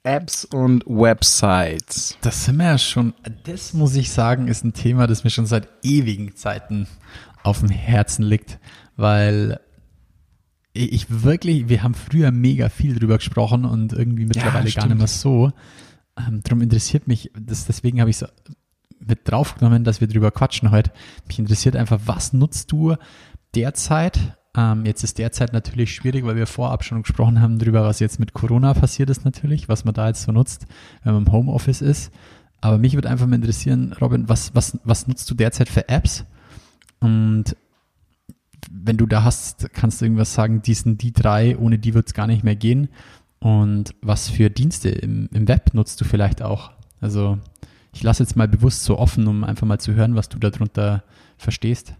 Apps und Websites.
Das sind wir ja schon, das muss ich sagen, ist ein Thema, das mir schon seit ewigen Zeiten auf dem Herzen liegt, weil ich wirklich, wir haben früher mega viel drüber gesprochen und irgendwie mittlerweile ja, gar nicht mehr so. Ähm, darum interessiert mich, das, deswegen habe ich so mit draufgenommen, dass wir drüber quatschen heute. Mich interessiert einfach, was nutzt du derzeit? Ähm, jetzt ist derzeit natürlich schwierig, weil wir vorab schon gesprochen haben darüber, was jetzt mit Corona passiert ist natürlich, was man da jetzt so nutzt, wenn man im Homeoffice ist. Aber mich würde einfach mal interessieren, Robin, was, was, was nutzt du derzeit für Apps? Und wenn du da hast, kannst du irgendwas sagen, die sind die drei, ohne die wird es gar nicht mehr gehen. Und was für Dienste im, im Web nutzt du vielleicht auch? Also ich lasse jetzt mal bewusst so offen, um einfach mal zu hören, was du darunter verstehst.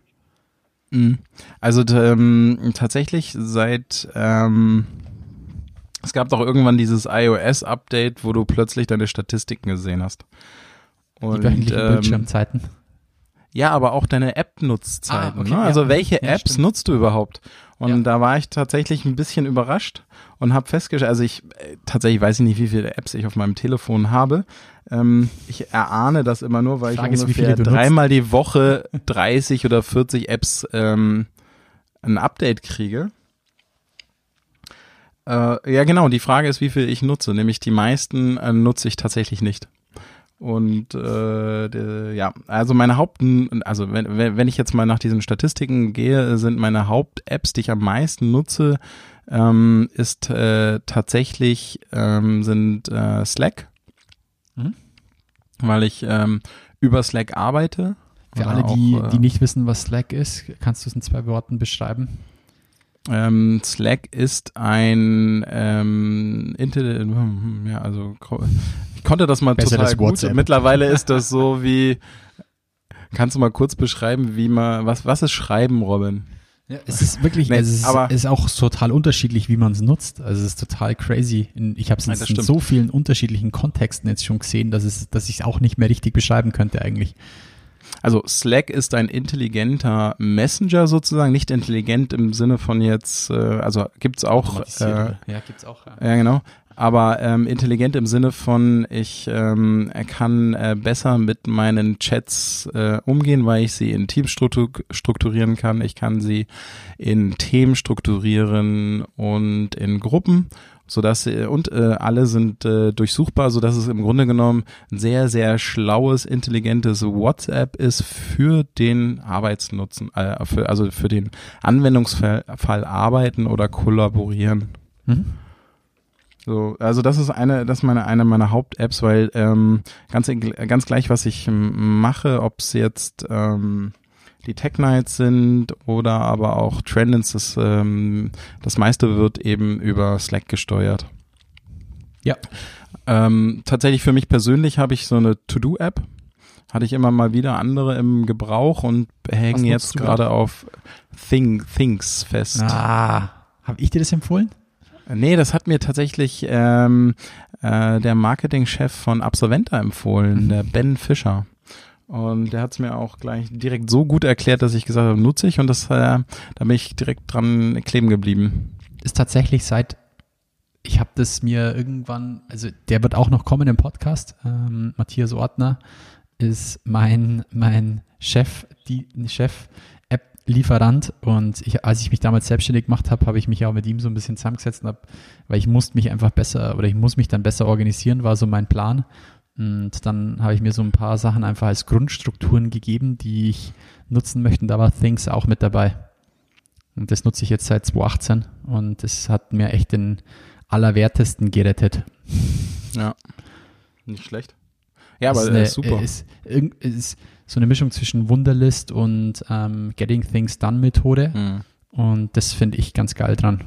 Mhm. Also ähm, tatsächlich seit ähm, es gab doch irgendwann dieses iOS-Update, wo du plötzlich deine Statistiken gesehen hast.
Und, Die wöchentlichen ähm, Bildschirmzeiten.
Ja, aber auch deine App-Nutzzeiten. Ah, okay, ne? Also ja. welche Apps ja, nutzt du überhaupt? Und ja. da war ich tatsächlich ein bisschen überrascht und habe festgestellt, also ich äh, tatsächlich weiß ich nicht, wie viele Apps ich auf meinem Telefon habe. Ähm, ich erahne das immer nur, weil Frage ich ungefähr ist, dreimal die Woche 30 oder 40 Apps ähm, ein Update kriege. Äh, ja, genau. Die Frage ist, wie viel ich nutze. Nämlich die meisten äh, nutze ich tatsächlich nicht. Und äh, de, ja, also meine Haupt, also wenn, wenn ich jetzt mal nach diesen Statistiken gehe, sind meine Haupt-Apps, die ich am meisten nutze, ähm, ist äh, tatsächlich ähm, sind äh, Slack, mhm. weil ich ähm, über Slack arbeite.
Für alle, die, auch, äh, die nicht wissen, was Slack ist, kannst du es in zwei Worten beschreiben?
Ähm, Slack ist ein ähm, Intel, ja, also ich konnte das mal Besser total gut. Mittlerweile ist das so wie, kannst du mal kurz beschreiben, wie man, was, was ist Schreiben, Robin?
Ja, es ist wirklich, nee, es, ist, aber, es ist auch total unterschiedlich, wie man es nutzt. Also es ist total crazy. Ich habe es in, in so vielen unterschiedlichen Kontexten jetzt schon gesehen, dass es, dass ich es auch nicht mehr richtig beschreiben könnte eigentlich.
Also Slack ist ein intelligenter Messenger sozusagen, nicht intelligent im Sinne von jetzt, äh, also gibt's auch. Äh, ja, gibt's auch. Ja, ja genau aber ähm, intelligent im Sinne von, ich ähm, kann äh, besser mit meinen Chats äh, umgehen, weil ich sie in Teams strukturieren kann. Ich kann sie in Themen strukturieren und in Gruppen sodass sie, und äh, alle sind äh, durchsuchbar, so dass es im Grunde genommen ein sehr sehr schlaues, intelligentes WhatsApp ist für den Arbeitsnutzen, äh, für, also für den Anwendungsfall Arbeiten oder kollaborieren. Mhm. So, also das ist eine, das ist meine eine meiner Haupt-Apps, weil ähm, ganz ganz gleich, was ich mache, ob es jetzt ähm, die Tech Nights sind oder aber auch Trendins, das, ähm, das meiste wird eben über Slack gesteuert. Ja. Ähm, tatsächlich für mich persönlich habe ich so eine To-Do-App. Hatte ich immer mal wieder andere im Gebrauch und hängen jetzt gerade auf Thing, Things fest.
Ah, habe ich dir das empfohlen?
Nee, das hat mir tatsächlich ähm, äh, der Marketingchef von Absolventa empfohlen, mhm. der Ben Fischer. Und der hat es mir auch gleich direkt so gut erklärt, dass ich gesagt habe, nutze ich und das, äh, da bin ich direkt dran kleben geblieben.
Ist tatsächlich seit, ich habe das mir irgendwann, also der wird auch noch kommen im Podcast, ähm, Matthias Ortner ist mein, mein Chef, die Chef Lieferant und ich, als ich mich damals selbstständig gemacht habe, habe ich mich auch mit ihm so ein bisschen zusammengesetzt, hab, weil ich musste mich einfach besser oder ich muss mich dann besser organisieren, war so mein Plan. Und dann habe ich mir so ein paar Sachen einfach als Grundstrukturen gegeben, die ich nutzen möchte. Und da war Things auch mit dabei. Und das nutze ich jetzt seit 2018 und das hat mir echt den Allerwertesten gerettet.
Ja, nicht schlecht. Ja, aber ist, eine, ist super.
Ist, ist, so eine Mischung zwischen Wunderlist und ähm, Getting Things Done Methode. Mhm. Und das finde ich ganz geil dran.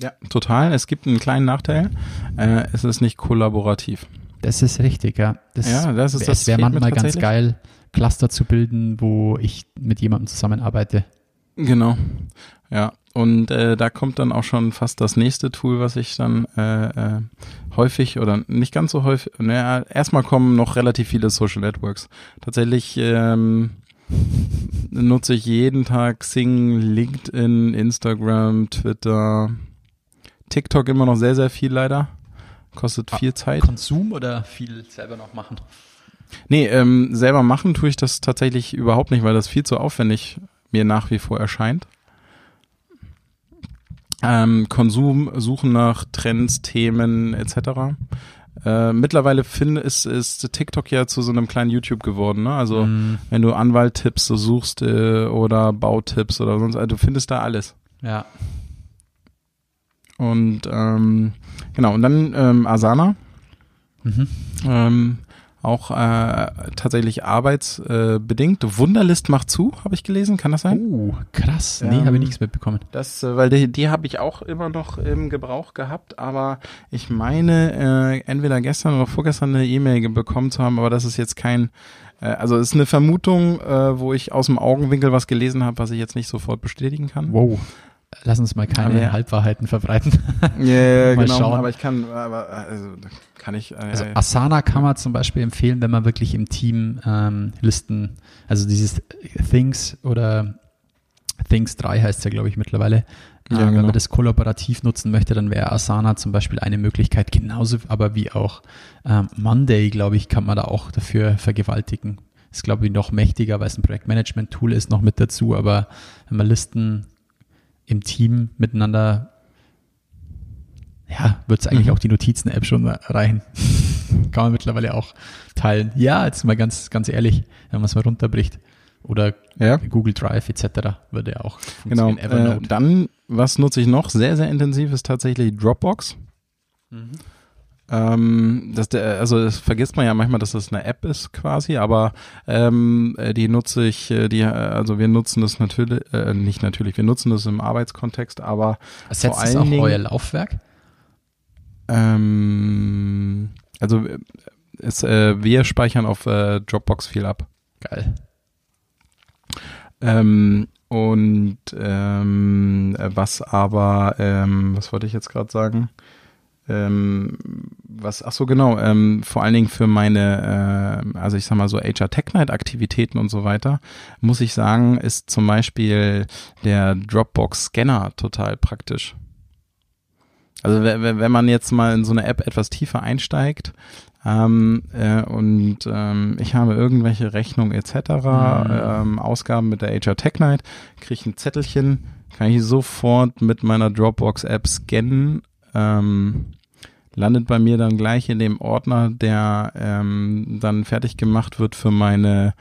Ja, total. Es gibt einen kleinen Nachteil. Äh, es ist nicht kollaborativ.
Das ist richtig, ja. Das, ja, das ist das. Es wäre manchmal ganz geil, Cluster zu bilden, wo ich mit jemandem zusammenarbeite.
Genau. Ja, und äh, da kommt dann auch schon fast das nächste Tool, was ich dann äh, äh, häufig oder nicht ganz so häufig, naja, erstmal kommen noch relativ viele Social Networks. Tatsächlich ähm, nutze ich jeden Tag Xing, LinkedIn, Instagram, Twitter, TikTok immer noch sehr, sehr viel leider. Kostet viel Zeit.
Konsum oder viel selber noch machen?
Nee, ähm, selber machen tue ich das tatsächlich überhaupt nicht, weil das viel zu aufwendig mir nach wie vor erscheint. Ähm, Konsum, Suchen nach Trends, Themen etc. Äh, mittlerweile finde ist, ist TikTok ja zu so einem kleinen YouTube geworden. Ne? Also mm. wenn du Anwalttipps so suchst äh, oder Bautipps oder sonst, also du findest da alles.
Ja.
Und ähm, genau, und dann ähm, Asana. Mhm. Ähm, auch äh, tatsächlich arbeitsbedingt. Äh, Wunderlist macht zu, habe ich gelesen. Kann das sein?
Oh, krass. Nee, ähm, habe ich nichts mitbekommen.
Das, äh, weil die, die habe ich auch immer noch im Gebrauch gehabt, aber ich meine, äh, entweder gestern oder vorgestern eine E-Mail bekommen zu haben, aber das ist jetzt kein äh, also es ist eine Vermutung, äh, wo ich aus dem Augenwinkel was gelesen habe, was ich jetzt nicht sofort bestätigen kann.
Wow lass uns mal keine ja. Halbwahrheiten verbreiten.
Ja, yeah, genau, schauen. aber ich kann, aber, also, kann ich. Äh,
also Asana kann man zum Beispiel empfehlen, wenn man wirklich im Team ähm, Listen, also dieses Things oder Things 3 heißt es ja, glaube ich, mittlerweile. Ja, äh, genau. Wenn man das kollaborativ nutzen möchte, dann wäre Asana zum Beispiel eine Möglichkeit, genauso aber wie auch ähm, Monday, glaube ich, kann man da auch dafür vergewaltigen. Ist, glaube ich, noch mächtiger, weil es ein Projektmanagement-Tool ist, noch mit dazu, aber wenn man Listen im Team miteinander, ja, wird es eigentlich mhm. auch die Notizen-App schon reichen. Kann man mittlerweile auch teilen. Ja, jetzt mal ganz, ganz ehrlich, wenn man es mal runterbricht. Oder ja. Google Drive etc. würde ja auch
funktionieren. Genau. Äh, dann, was nutze ich noch sehr, sehr intensiv, ist tatsächlich Dropbox. Mhm. Ähm, das der, also das vergisst man ja manchmal, dass das eine App ist quasi, aber ähm, äh, die nutze ich, äh, die, äh, also wir nutzen das natürlich, äh, nicht natürlich, wir nutzen das im Arbeitskontext, aber
Ersetzt vor allen auch Dingen, euer Laufwerk?
Ähm, also es, äh, wir speichern auf äh, Dropbox viel ab.
Geil.
Ähm, und ähm, was aber, ähm, was wollte ich jetzt gerade sagen? Ähm, was, ach so genau, ähm, vor allen Dingen für meine, äh, also ich sag mal so HR Tech Night Aktivitäten und so weiter, muss ich sagen, ist zum Beispiel der Dropbox Scanner total praktisch. Also wenn man jetzt mal in so eine App etwas tiefer einsteigt ähm, äh, und ähm, ich habe irgendwelche Rechnungen etc., mhm. ähm, Ausgaben mit der HR Tech Night, kriege ich ein Zettelchen, kann ich sofort mit meiner Dropbox App scannen ähm, landet bei mir dann gleich in dem Ordner, der ähm, dann fertig gemacht wird für meine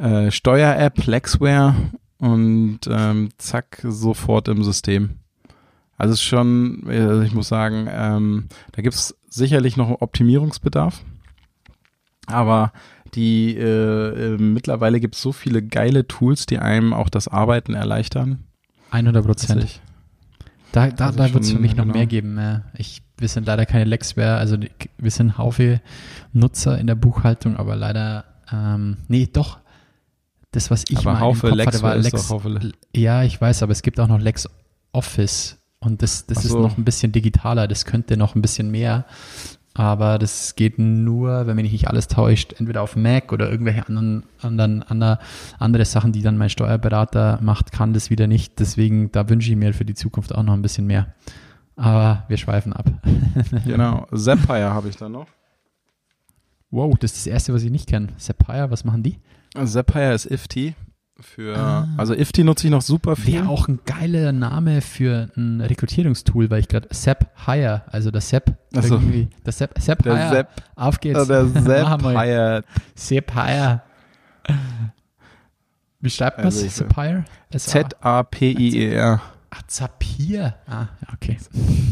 äh, Steuer-App Lexware und ähm, zack, sofort im System. Also es ist schon, also ich muss sagen, ähm, da gibt es sicherlich noch Optimierungsbedarf, aber die äh, äh, mittlerweile gibt es so viele geile Tools, die einem auch das Arbeiten erleichtern.
100 Prozent. Da, da, da wird es für mich noch genau. mehr geben. Ich, wir sind leider keine Lexware, also wir sind Haufe Nutzer in der Buchhaltung, aber leider, ähm, nee, doch. Das, was ich
aber
mal
Haufe
im
Kopf
Lex
hatte, war Lex. Haufe.
Ja, ich weiß, aber es gibt auch noch Lex Office und das, das so. ist noch ein bisschen digitaler. Das könnte noch ein bisschen mehr. Aber das geht nur, wenn mich nicht alles täuscht, entweder auf Mac oder irgendwelche anderen, anderen, andere, andere Sachen, die dann mein Steuerberater macht, kann das wieder nicht. Deswegen, da wünsche ich mir für die Zukunft auch noch ein bisschen mehr. Aber wir schweifen ab.
genau. Zapier habe ich da noch.
Wow, das ist das erste, was ich nicht kenne. Zapier, was machen die?
Zapier ist IFT für, ah. also IFTI nutze ich noch super viel.
Wäre auch ein geiler Name für ein Rekrutierungstool, weil ich gerade SAP Hire, also der SAP
also,
irgendwie, der SAP, SAP
der
Hire,
Sepp,
auf geht's.
Der SAP Hire.
SAP Hire. Wie schreibt man also SAP Hire?
Z-A-P-I-E-R.
Ach, Zapier. Ah, okay.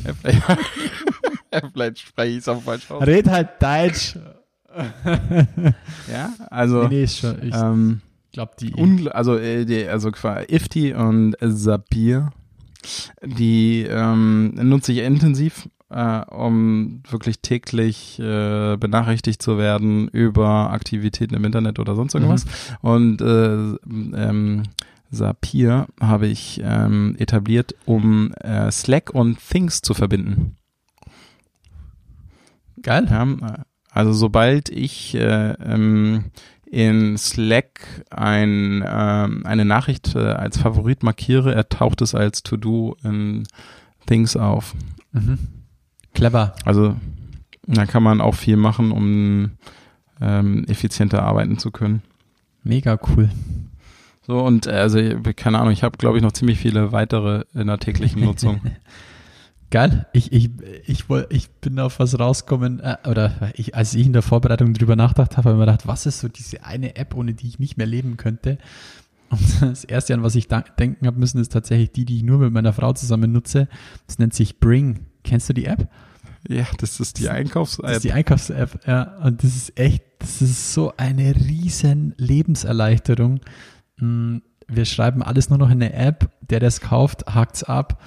Vielleicht spreche ich es auch falsch aus.
Red halt Deutsch.
ja, also.
Nee, nee, ist schon. Ich,
ähm, glaube die. Ungl also äh, die, also Ifti und Sapir, die ähm, nutze ich intensiv, äh, um wirklich täglich äh, benachrichtigt zu werden über Aktivitäten im Internet oder sonst irgendwas. Mhm. Und äh, ähm, Sapir habe ich ähm, etabliert, um äh, Slack und Things zu verbinden.
Geil.
Ja, also sobald ich äh, ähm, in Slack ein, ähm, eine Nachricht äh, als Favorit markiere, er taucht es als To-Do in Things auf.
Mhm. Clever.
Also Da kann man auch viel machen, um ähm, effizienter arbeiten zu können.
Mega cool.
So, und äh, also, keine Ahnung, ich habe, glaube ich, noch ziemlich viele weitere in der täglichen Nutzung.
Geil. Ich, ich, ich, ich bin auf was rauskommen, äh, oder ich, als ich in der Vorbereitung drüber nachgedacht habe, habe ich mir gedacht, was ist so diese eine App, ohne die ich nicht mehr leben könnte? Und das erste, an was ich denken habe müssen, ist tatsächlich die, die ich nur mit meiner Frau zusammen nutze. Das nennt sich Bring. Kennst du die App?
Ja, das ist die Einkaufs-App.
Das ist die Einkaufs-App, ja. Und das ist echt, das ist so eine riesen Lebenserleichterung. Hm, wir schreiben alles nur noch in eine App. Der, der es kauft, hakt es ab.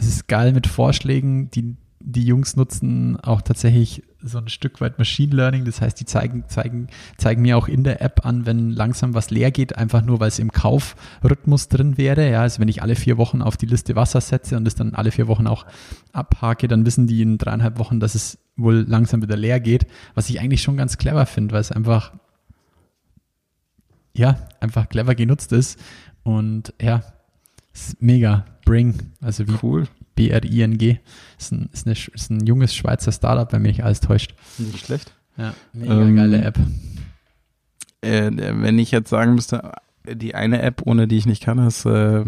Es ist geil mit Vorschlägen, die die Jungs nutzen auch tatsächlich so ein Stück weit Machine Learning. Das heißt, die zeigen, zeigen, zeigen mir auch in der App an, wenn langsam was leer geht, einfach nur, weil es im Kaufrhythmus drin wäre. Ja, also wenn ich alle vier Wochen auf die Liste Wasser setze und es dann alle vier Wochen auch abhake, dann wissen die in dreieinhalb Wochen, dass es wohl langsam wieder leer geht. Was ich eigentlich schon ganz clever finde, weil es einfach, ja, einfach clever genutzt ist. Und ja, ist mega. Bring, also wie cool. B-R-I-N-G. Ist ein, ist, eine, ist ein junges Schweizer Startup, wenn mich alles täuscht.
Nicht schlecht.
Ja, mega ähm, geile App.
Äh, wenn ich jetzt sagen müsste, die eine App, ohne die ich nicht kann, ist, äh,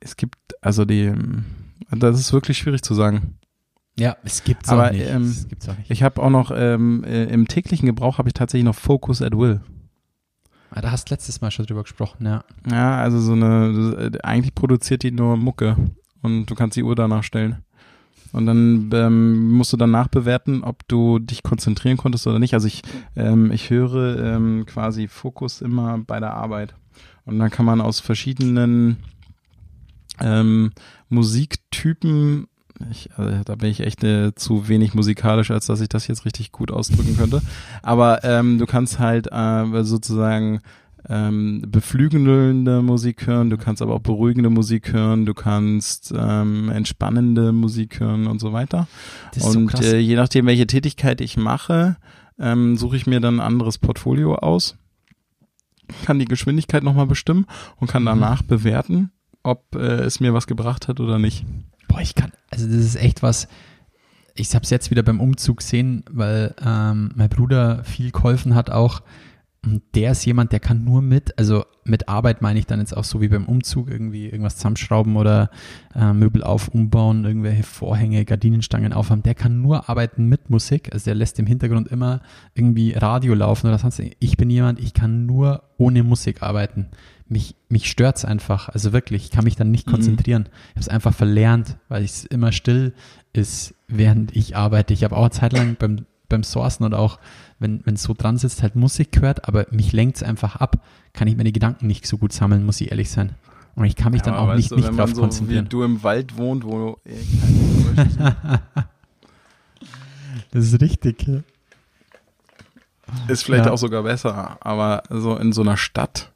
es gibt, also die, das ist wirklich schwierig zu sagen.
Ja, es gibt's
Aber, auch nicht. Ähm, es gibt's auch nicht. Ich habe auch noch, ähm, äh, im täglichen Gebrauch habe ich tatsächlich noch Focus at Will.
Ah, da hast du letztes Mal schon drüber gesprochen, ja.
Ja, also so eine, eigentlich produziert die nur Mucke und du kannst die Uhr danach stellen. Und dann ähm, musst du danach bewerten, ob du dich konzentrieren konntest oder nicht. Also ich, ähm, ich höre ähm, quasi Fokus immer bei der Arbeit. Und dann kann man aus verschiedenen ähm, Musiktypen, ich, also da bin ich echt äh, zu wenig musikalisch, als dass ich das jetzt richtig gut ausdrücken könnte. Aber ähm, du kannst halt äh, sozusagen ähm, beflügelnde Musik hören, du kannst aber auch beruhigende Musik hören, du kannst ähm, entspannende Musik hören und so weiter. und so äh, je nachdem, welche Tätigkeit ich mache, ähm, suche ich mir dann ein anderes Portfolio aus, kann die Geschwindigkeit nochmal bestimmen und kann mhm. danach mhm. bewerten, ob äh, es mir was gebracht hat oder nicht.
Boah, ich kann, also das ist echt was, ich habe es jetzt wieder beim Umzug gesehen, weil ähm, mein Bruder viel geholfen hat auch und der ist jemand, der kann nur mit, also mit Arbeit meine ich dann jetzt auch so wie beim Umzug, irgendwie irgendwas zusammenschrauben oder äh, Möbel auf, umbauen, irgendwelche Vorhänge, Gardinenstangen aufhaben. Der kann nur arbeiten mit Musik. Also der lässt im Hintergrund immer irgendwie Radio laufen oder sonst. Ich bin jemand, ich kann nur ohne Musik arbeiten. Mich, mich stört's einfach. Also wirklich, ich kann mich dann nicht mhm. konzentrieren. Mhm. Ich habe es einfach verlernt, weil es immer still ist, während ich arbeite. Ich habe auch eine Zeit lang beim, beim Sourcen und auch wenn es so dran sitzt, halt Musik gehört, aber mich lenkt es einfach ab, kann ich meine Gedanken nicht so gut sammeln, muss ich ehrlich sein. Und ich kann mich ja, dann auch nicht, du, nicht drauf so konzentrieren. Wie
du im Wald wohnt, wo du
Das ist richtig. Ja.
Ist vielleicht ja. auch sogar besser, aber so in so einer Stadt.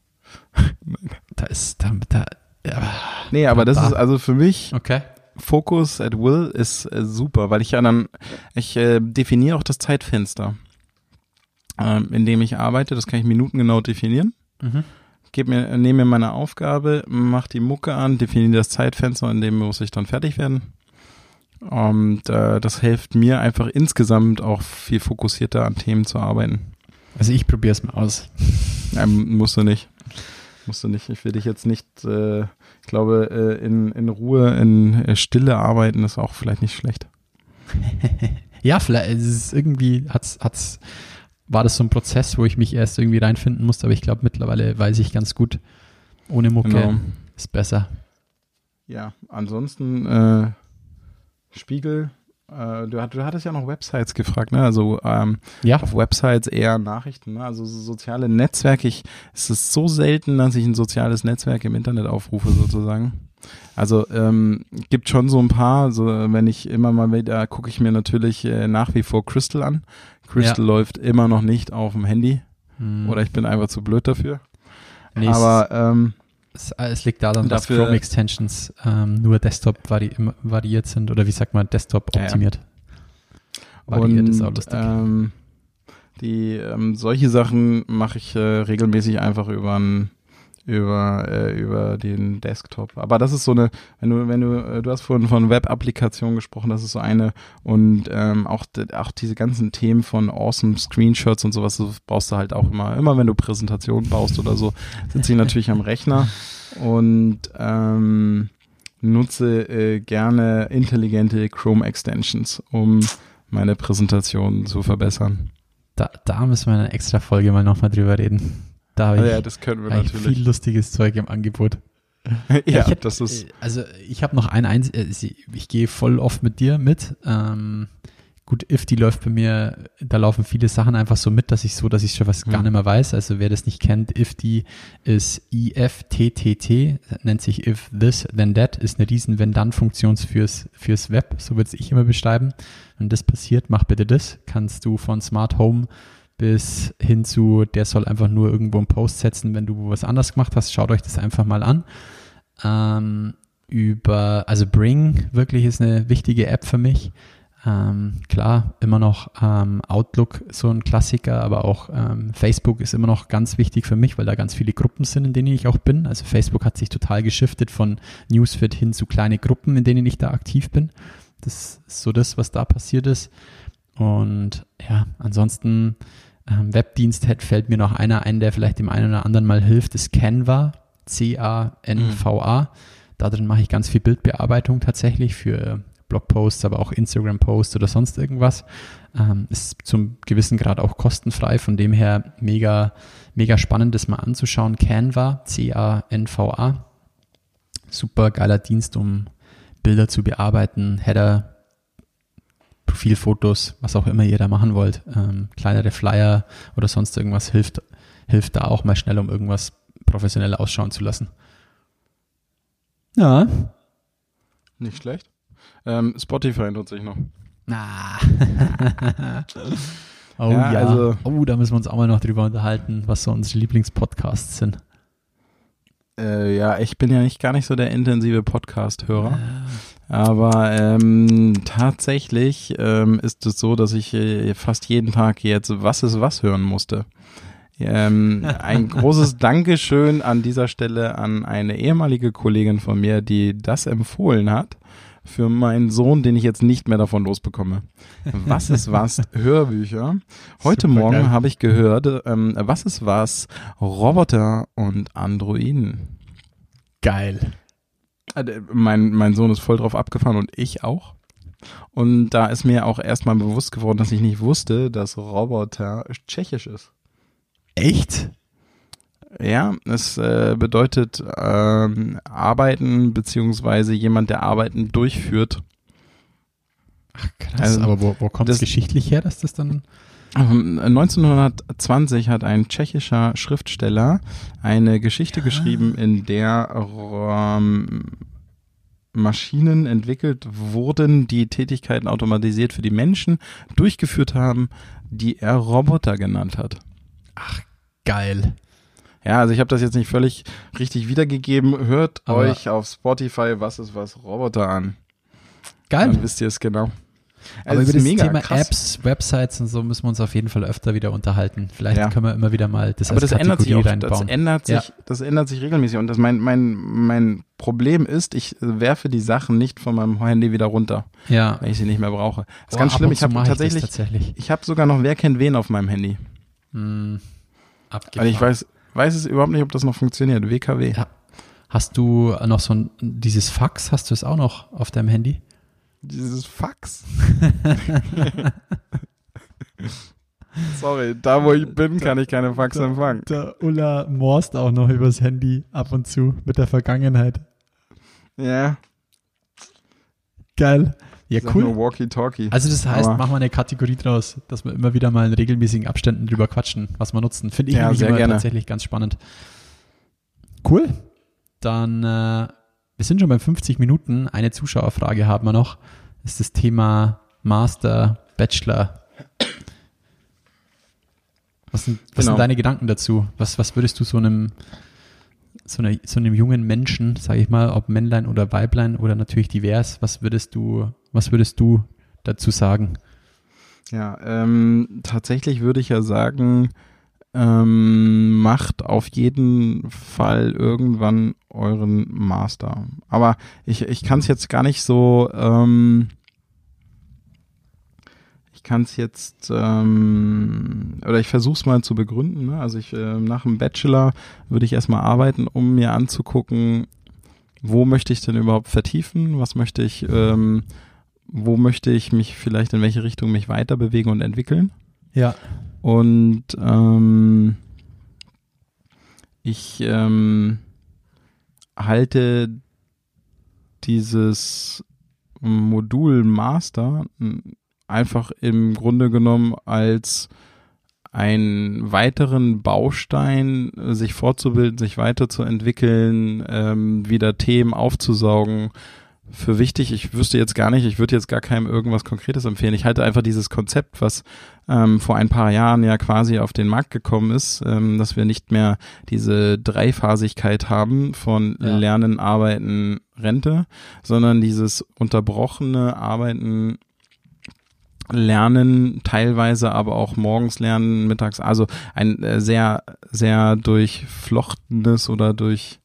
Da ist, da, da ja,
Nee, aber das ist also für mich
okay.
Focus at Will ist äh, super, weil ich ja dann, ich äh, definiere auch das Zeitfenster ähm, in dem ich arbeite. Das kann ich minutengenau definieren. Mhm. Geb mir, nehme mir meine Aufgabe, mache die Mucke an, definiere das Zeitfenster, in dem muss ich dann fertig werden. Und äh, das hilft mir einfach insgesamt auch viel fokussierter an Themen zu arbeiten.
Also ich probiere es mal aus.
Ähm, musst du nicht. Musst du nicht. Ich will dich jetzt nicht, äh, ich glaube, äh, in, in Ruhe, in äh, Stille arbeiten ist auch vielleicht nicht schlecht.
ja, vielleicht ist es irgendwie, hat's, hat's war das so ein Prozess, wo ich mich erst irgendwie reinfinden musste, aber ich glaube, mittlerweile weiß ich ganz gut, ohne Mucke genau. ist besser.
Ja, ansonsten äh, Spiegel, äh, du, du, hattest ja noch Websites gefragt, ne? Also ähm, ja. auf Websites eher Nachrichten, ne? Also so soziale Netzwerke. Ich, es ist so selten, dass ich ein soziales Netzwerk im Internet aufrufe, sozusagen. Also ähm, gibt schon so ein paar, so wenn ich immer mal wieder gucke ich mir natürlich äh, nach wie vor Crystal an. Crystal ja. läuft immer noch nicht auf dem Handy. Hm. Oder ich bin einfach zu blöd dafür. Nee, Aber ähm,
es, es, liegt daran, dass Chrome Extensions ähm, nur Desktop vari variiert sind oder wie sagt man, Desktop optimiert.
Ja. Variiert Und, ist auch lustig. Ähm, die ähm, solche Sachen mache ich äh, regelmäßig einfach über ein über, äh, über den Desktop. Aber das ist so eine, wenn du, wenn du, äh, du hast vorhin von Web-Applikationen gesprochen, das ist so eine und ähm, auch, auch diese ganzen Themen von awesome Screenshots und sowas, das brauchst du halt auch immer, immer wenn du Präsentationen baust oder so, sitze ich natürlich am Rechner und ähm, nutze äh, gerne intelligente Chrome Extensions, um meine Präsentation zu verbessern.
Da, da müssen wir eine extra Folge mal nochmal drüber reden. Da habe ich,
ja, das können wir natürlich.
viel lustiges Zeug im Angebot.
ja, hätte, das ist.
Äh, also ich habe noch ein eins, äh, ich gehe voll oft mit dir mit. Ähm, gut, if die läuft bei mir, da laufen viele Sachen einfach so mit, dass ich so, dass ich schon was hm. gar nicht mehr weiß. Also wer das nicht kennt, if die ist IFTTT, nennt sich if this then that, ist eine riesen wenn dann Funktion fürs fürs Web, so würde ich immer beschreiben. Wenn das passiert, mach bitte das. Kannst du von Smart Home bis hin zu, der soll einfach nur irgendwo einen Post setzen, wenn du was anders gemacht hast. Schaut euch das einfach mal an. Ähm, über, also Bring wirklich ist eine wichtige App für mich. Ähm, klar, immer noch ähm, Outlook so ein Klassiker, aber auch ähm, Facebook ist immer noch ganz wichtig für mich, weil da ganz viele Gruppen sind, in denen ich auch bin. Also Facebook hat sich total geschiftet von Newsfeed hin zu kleine Gruppen, in denen ich da aktiv bin. Das ist so das, was da passiert ist. Und ja, ansonsten ähm, Webdienst hätte, fällt mir noch einer ein, der vielleicht dem einen oder anderen mal hilft, ist Canva, C-A-N-V-A. Mhm. Da drin mache ich ganz viel Bildbearbeitung tatsächlich für Blogposts, aber auch Instagram-Posts oder sonst irgendwas. Ähm, ist zum gewissen Grad auch kostenfrei, von dem her mega, mega spannend, das mal anzuschauen. Canva, C-A-N-V-A. Super geiler Dienst, um Bilder zu bearbeiten, Header, Profilfotos, was auch immer ihr da machen wollt, ähm, kleinere Flyer oder sonst irgendwas hilft, hilft da auch mal schnell, um irgendwas professionell ausschauen zu lassen.
Ja. Nicht schlecht. Ähm, Spotify nutze ich noch.
Ah. oh ja, ja. Also, oh, da müssen wir uns auch mal noch drüber unterhalten, was so unsere Lieblingspodcasts sind.
Äh, ja, ich bin ja nicht gar nicht so der intensive Podcast-Hörer. Ja. Aber ähm, tatsächlich ähm, ist es so, dass ich äh, fast jeden Tag jetzt Was ist was hören musste. Ähm, ein großes Dankeschön an dieser Stelle an eine ehemalige Kollegin von mir, die das empfohlen hat für meinen Sohn, den ich jetzt nicht mehr davon losbekomme. Was ist was? Hörbücher. Heute Super Morgen habe ich gehört, ähm, was ist was? Roboter und Androiden.
Geil.
Äh, mein, mein Sohn ist voll drauf abgefahren und ich auch. Und da ist mir auch erstmal bewusst geworden, dass ich nicht wusste, dass Roboter tschechisch ist.
Echt?
Ja, es äh, bedeutet ähm, arbeiten beziehungsweise jemand, der Arbeiten durchführt.
Ach krass, also, aber wo, wo kommt es geschichtlich her, dass das dann
1920 ähm, hat ein tschechischer Schriftsteller eine Geschichte ja. geschrieben, in der ähm, Maschinen entwickelt wurden, die Tätigkeiten automatisiert für die Menschen durchgeführt haben, die er Roboter genannt hat.
Ach, geil.
Ja, also ich habe das jetzt nicht völlig richtig wiedergegeben. Hört Aber euch auf Spotify Was ist was Roboter an.
Geil.
Dann wisst ihr es genau.
Also Aber über das Thema krass. Apps, Websites und so müssen wir uns auf jeden Fall öfter wieder unterhalten. Vielleicht ja. können wir immer wieder mal
das Aber als das ändert sich auch, reinbauen. Das ändert sich, ja. das ändert sich regelmäßig. Und das mein, mein, mein Problem ist, ich werfe die Sachen nicht von meinem Handy wieder runter,
ja.
wenn ich sie nicht mehr brauche. Das ist oh, ganz schlimm. Ich habe tatsächlich, ich, tatsächlich. ich habe sogar noch Wer kennt wen auf meinem Handy. Hm, also ich weiß, weiß es überhaupt nicht, ob das noch funktioniert. WKW. Ja.
Hast du noch so ein, dieses Fax, hast du es auch noch auf deinem Handy?
Dieses Fax. Sorry, da wo ich bin, kann ich keine Fax empfangen.
Der Ulla morst auch noch übers Handy ab und zu mit der Vergangenheit.
Ja.
Geil.
Ja, cool.
Walkie-talkie. Also das heißt, machen wir eine Kategorie draus, dass wir immer wieder mal in regelmäßigen Abständen drüber quatschen, was wir nutzen. Finde ich ja, tatsächlich ganz spannend. Cool. Dann äh, wir sind schon bei 50 Minuten. Eine Zuschauerfrage haben wir noch. Das ist das Thema Master, Bachelor. Was sind, was genau. sind deine Gedanken dazu? Was, was würdest du so einem, so, einer, so einem jungen Menschen, sage ich mal, ob Männlein oder Weiblein oder natürlich divers, was würdest du, was würdest du dazu sagen?
Ja, ähm, tatsächlich würde ich ja sagen, ähm, macht auf jeden Fall irgendwann euren Master. Aber ich, ich kann es jetzt gar nicht so, ähm, ich kann es jetzt, ähm, oder ich versuche es mal zu begründen. Ne? Also ich äh, nach dem Bachelor würde ich erstmal arbeiten, um mir anzugucken, wo möchte ich denn überhaupt vertiefen, was möchte ich, ähm, wo möchte ich mich vielleicht in welche Richtung mich weiter bewegen und entwickeln.
Ja.
Und ähm, ich ähm, halte dieses Modul Master einfach im Grunde genommen als einen weiteren Baustein, sich fortzubilden, sich weiterzuentwickeln, ähm, wieder Themen aufzusaugen, für wichtig. Ich wüsste jetzt gar nicht, ich würde jetzt gar keinem irgendwas Konkretes empfehlen. Ich halte einfach dieses Konzept, was ähm, vor ein paar Jahren ja quasi auf den Markt gekommen ist, ähm, dass wir nicht mehr diese Dreiphasigkeit haben von ja. Lernen, Arbeiten, Rente, sondern dieses unterbrochene Arbeiten, Lernen, teilweise aber auch morgens lernen, mittags, also ein äh, sehr, sehr durchflochtenes oder durch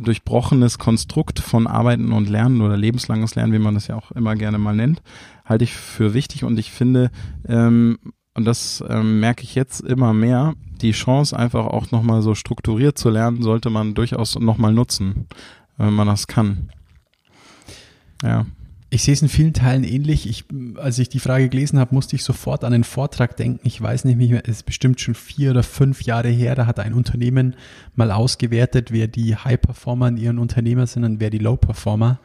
durchbrochenes Konstrukt von Arbeiten und Lernen oder lebenslanges Lernen, wie man das ja auch immer gerne mal nennt, halte ich für wichtig und ich finde, ähm, und das ähm, merke ich jetzt immer mehr, die Chance einfach auch nochmal so strukturiert zu lernen, sollte man durchaus nochmal nutzen, wenn man das kann. Ja.
Ich sehe es in vielen Teilen ähnlich. Ich, als ich die Frage gelesen habe, musste ich sofort an den Vortrag denken. Ich weiß nicht mehr, es ist bestimmt schon vier oder fünf Jahre her. Da hat ein Unternehmen mal ausgewertet, wer die High Performer in ihren Unternehmen sind und wer die Low Performer.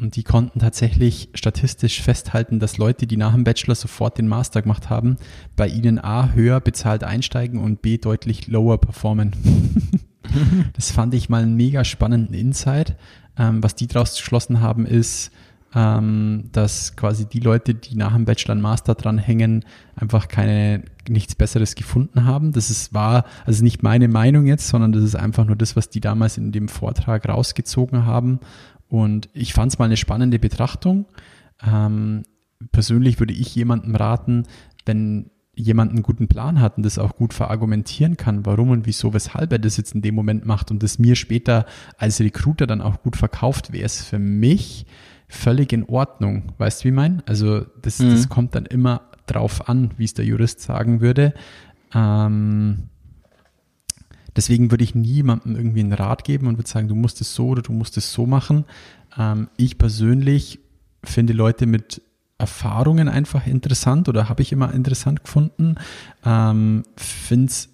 Und die konnten tatsächlich statistisch festhalten, dass Leute, die nach dem Bachelor sofort den Master gemacht haben, bei ihnen A höher bezahlt einsteigen und B deutlich lower performen. das fand ich mal einen mega spannenden Insight. Ähm, was die daraus geschlossen haben, ist, ähm, dass quasi die Leute, die nach dem Bachelor und Master dranhängen, einfach keine nichts Besseres gefunden haben. Das ist war also nicht meine Meinung jetzt, sondern das ist einfach nur das, was die damals in dem Vortrag rausgezogen haben. Und ich fand es mal eine spannende Betrachtung. Ähm, persönlich würde ich jemandem raten, wenn jemand einen guten Plan hat und das auch gut verargumentieren kann, warum und wieso, weshalb er das jetzt in dem Moment macht und das mir später als Recruiter dann auch gut verkauft, wäre es für mich völlig in Ordnung. Weißt du, wie ich meine? Also das, mhm. das kommt dann immer drauf an, wie es der Jurist sagen würde. Ähm, deswegen würde ich niemandem irgendwie einen Rat geben und würde sagen, du musst es so oder du musst es so machen. Ähm, ich persönlich finde Leute mit Erfahrungen einfach interessant oder habe ich immer interessant gefunden. Ähm, finde es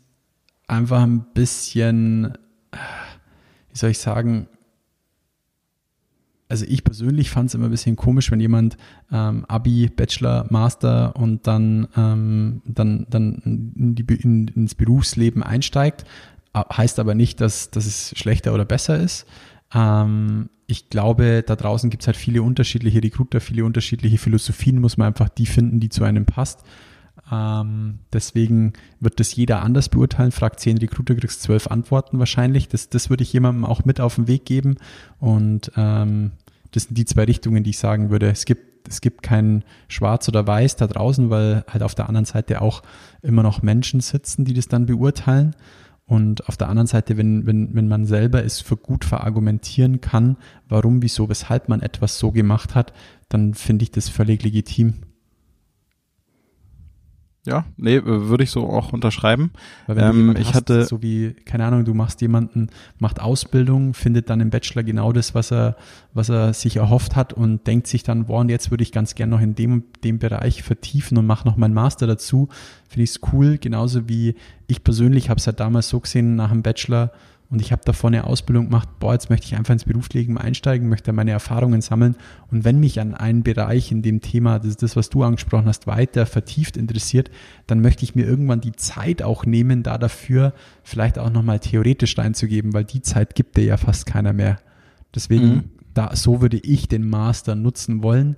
einfach ein bisschen, wie soll ich sagen, also ich persönlich fand es immer ein bisschen komisch, wenn jemand ähm, Abi, Bachelor, Master und dann, ähm, dann, dann in die, in, ins Berufsleben einsteigt. Heißt aber nicht, dass, dass es schlechter oder besser ist. Ähm, ich glaube, da draußen gibt es halt viele unterschiedliche Recruiter, viele unterschiedliche Philosophien, muss man einfach die finden, die zu einem passt. Ähm, deswegen wird das jeder anders beurteilen. Fragt zehn Recruiter, kriegst zwölf Antworten wahrscheinlich. Das, das würde ich jemandem auch mit auf den Weg geben. Und ähm, das sind die zwei Richtungen, die ich sagen würde. Es gibt, es gibt kein Schwarz oder Weiß da draußen, weil halt auf der anderen Seite auch immer noch Menschen sitzen, die das dann beurteilen. Und auf der anderen Seite, wenn, wenn, wenn man selber es für gut verargumentieren kann, warum, wieso, weshalb man etwas so gemacht hat, dann finde ich das völlig legitim.
Ja, nee, würde ich so auch unterschreiben.
Weil wenn ähm, ich hast, hatte so wie keine Ahnung, du machst jemanden, macht Ausbildung, findet dann im Bachelor genau das, was er, was er sich erhofft hat und denkt sich dann, boah, und jetzt würde ich ganz gern noch in dem, dem Bereich vertiefen und mache noch meinen Master dazu. Finde ich es cool, genauso wie ich persönlich habe es halt damals so gesehen nach dem Bachelor und ich habe davor eine Ausbildung gemacht, boah, jetzt möchte ich einfach ins Berufsleben einsteigen, möchte meine Erfahrungen sammeln. Und wenn mich an einen Bereich in dem Thema, das ist das, was du angesprochen hast, weiter vertieft interessiert, dann möchte ich mir irgendwann die Zeit auch nehmen, da dafür vielleicht auch nochmal theoretisch reinzugeben, weil die Zeit gibt dir ja fast keiner mehr. Deswegen, mhm. da, so würde ich den Master nutzen wollen.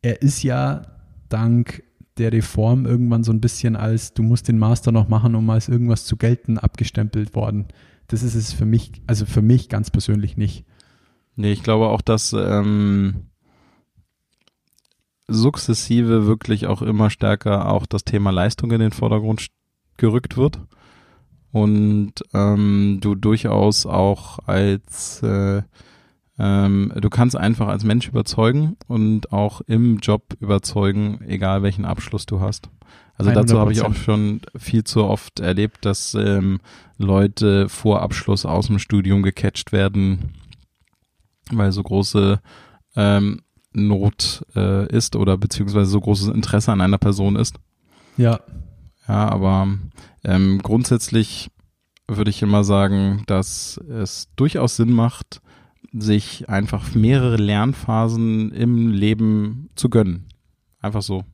Er ist ja dank der Reform irgendwann so ein bisschen als, du musst den Master noch machen, um als irgendwas zu gelten, abgestempelt worden das ist es für mich, also für mich ganz persönlich nicht.
Nee, ich glaube auch, dass ähm, sukzessive wirklich auch immer stärker auch das Thema Leistung in den Vordergrund gerückt wird. und ähm, du durchaus auch als äh, ähm, du kannst einfach als Mensch überzeugen und auch im Job überzeugen, egal welchen Abschluss du hast. Also 100%. dazu habe ich auch schon viel zu oft erlebt, dass ähm, Leute vor Abschluss aus dem Studium gecatcht werden, weil so große ähm, Not äh, ist oder beziehungsweise so großes Interesse an einer Person ist.
Ja.
Ja, aber ähm, grundsätzlich würde ich immer sagen, dass es durchaus Sinn macht, sich einfach mehrere Lernphasen im Leben zu gönnen. Einfach so.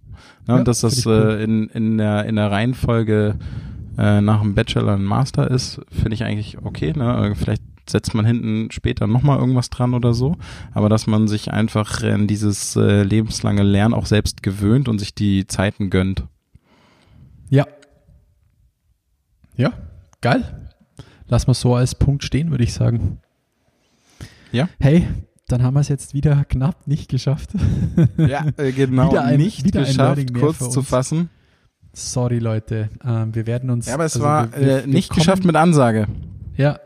Ja, ja, und dass das cool. äh, in, in, der, in der Reihenfolge äh, nach dem Bachelor ein Master ist, finde ich eigentlich okay. Ne? Vielleicht setzt man hinten später nochmal irgendwas dran oder so. Aber dass man sich einfach in dieses äh, lebenslange Lernen auch selbst gewöhnt und sich die Zeiten gönnt.
Ja. Ja, geil. Lass mal so als Punkt stehen, würde ich sagen.
Ja.
Hey, dann haben wir es jetzt wieder knapp nicht geschafft.
Ja, äh, genau.
wieder ein, nicht wieder geschafft,
kurz zu fassen.
Sorry, Leute. Ähm, wir werden uns.
Ja, aber es also war wir, wir, äh, nicht kommen, geschafft mit Ansage.
Ja,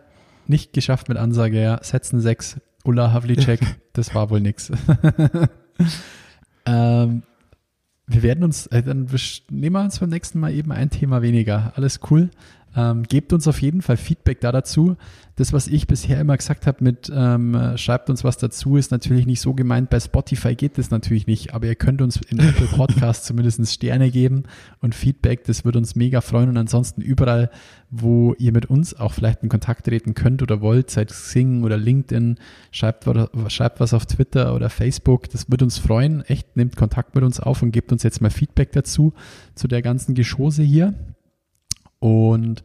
nicht geschafft mit Ansage, ja. Setzen 6, Ulla Havlicek, das war wohl nix. ähm, wir werden uns, äh, dann nehmen wir uns beim nächsten Mal eben ein Thema weniger. Alles cool. Ähm, gebt uns auf jeden Fall Feedback da dazu. Das, was ich bisher immer gesagt habe mit ähm, schreibt uns was dazu, ist natürlich nicht so gemeint. Bei Spotify geht das natürlich nicht, aber ihr könnt uns in Apple Podcast zumindest Sterne geben und Feedback. Das würde uns mega freuen. Und ansonsten überall, wo ihr mit uns auch vielleicht in Kontakt treten könnt oder wollt, seit Xing oder LinkedIn, schreibt, schreibt was auf Twitter oder Facebook. Das würde uns freuen. Echt, nehmt Kontakt mit uns auf und gebt uns jetzt mal Feedback dazu, zu der ganzen Geschosse hier. Und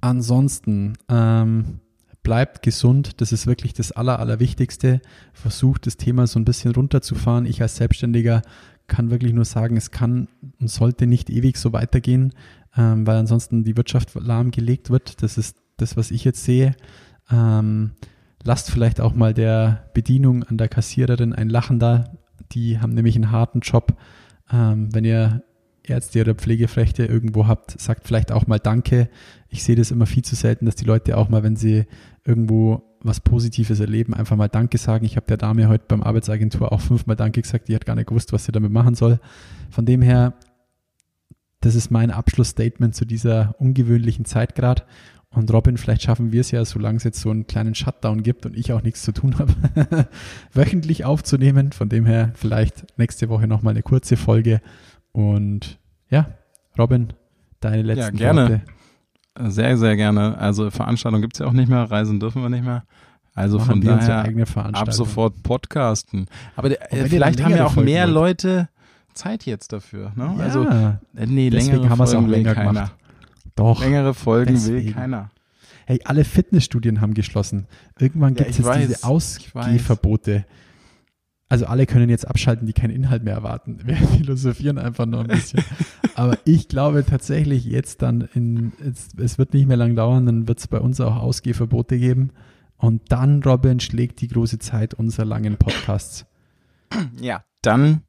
ansonsten ähm, bleibt gesund. Das ist wirklich das Aller, Allerwichtigste. Versucht das Thema so ein bisschen runterzufahren. Ich als Selbstständiger kann wirklich nur sagen, es kann und sollte nicht ewig so weitergehen, ähm, weil ansonsten die Wirtschaft lahmgelegt wird. Das ist das, was ich jetzt sehe. Ähm, lasst vielleicht auch mal der Bedienung an der Kassiererin ein Lachen da. Die haben nämlich einen harten Job. Ähm, wenn ihr Ärzte oder Pflegefrechte irgendwo habt, sagt vielleicht auch mal Danke. Ich sehe das immer viel zu selten, dass die Leute auch mal, wenn sie irgendwo was Positives erleben, einfach mal Danke sagen. Ich habe der Dame heute beim Arbeitsagentur auch fünfmal Danke gesagt, die hat gar nicht gewusst, was sie damit machen soll. Von dem her, das ist mein Abschlussstatement zu dieser ungewöhnlichen Zeit gerade. Und Robin, vielleicht schaffen wir es ja, solange es jetzt so einen kleinen Shutdown gibt und ich auch nichts zu tun habe, wöchentlich aufzunehmen. Von dem her vielleicht nächste Woche nochmal eine kurze Folge und ja, Robin, deine letzten
ja, gerne. Worte. Sehr, sehr gerne. Also Veranstaltungen gibt es ja auch nicht mehr, Reisen dürfen wir nicht mehr. Also Machen von daher ab sofort podcasten. Aber äh, vielleicht haben ja auch mehr wollt. Leute Zeit jetzt dafür. Ne?
Ja,
also
äh, nee, längere haben Folgen auch länger keiner. Gemacht.
Doch. Längere Folgen deswegen. will keiner.
Hey, alle Fitnessstudien haben geschlossen. Irgendwann gibt es jetzt weiß, diese Ausgehverbote also alle können jetzt abschalten, die keinen Inhalt mehr erwarten. Wir philosophieren einfach nur ein bisschen. Aber ich glaube tatsächlich jetzt dann, in, es, es wird nicht mehr lang dauern, dann wird es bei uns auch Ausgehverbote geben. Und dann, Robin, schlägt die große Zeit unserer langen Podcasts.
Ja, dann,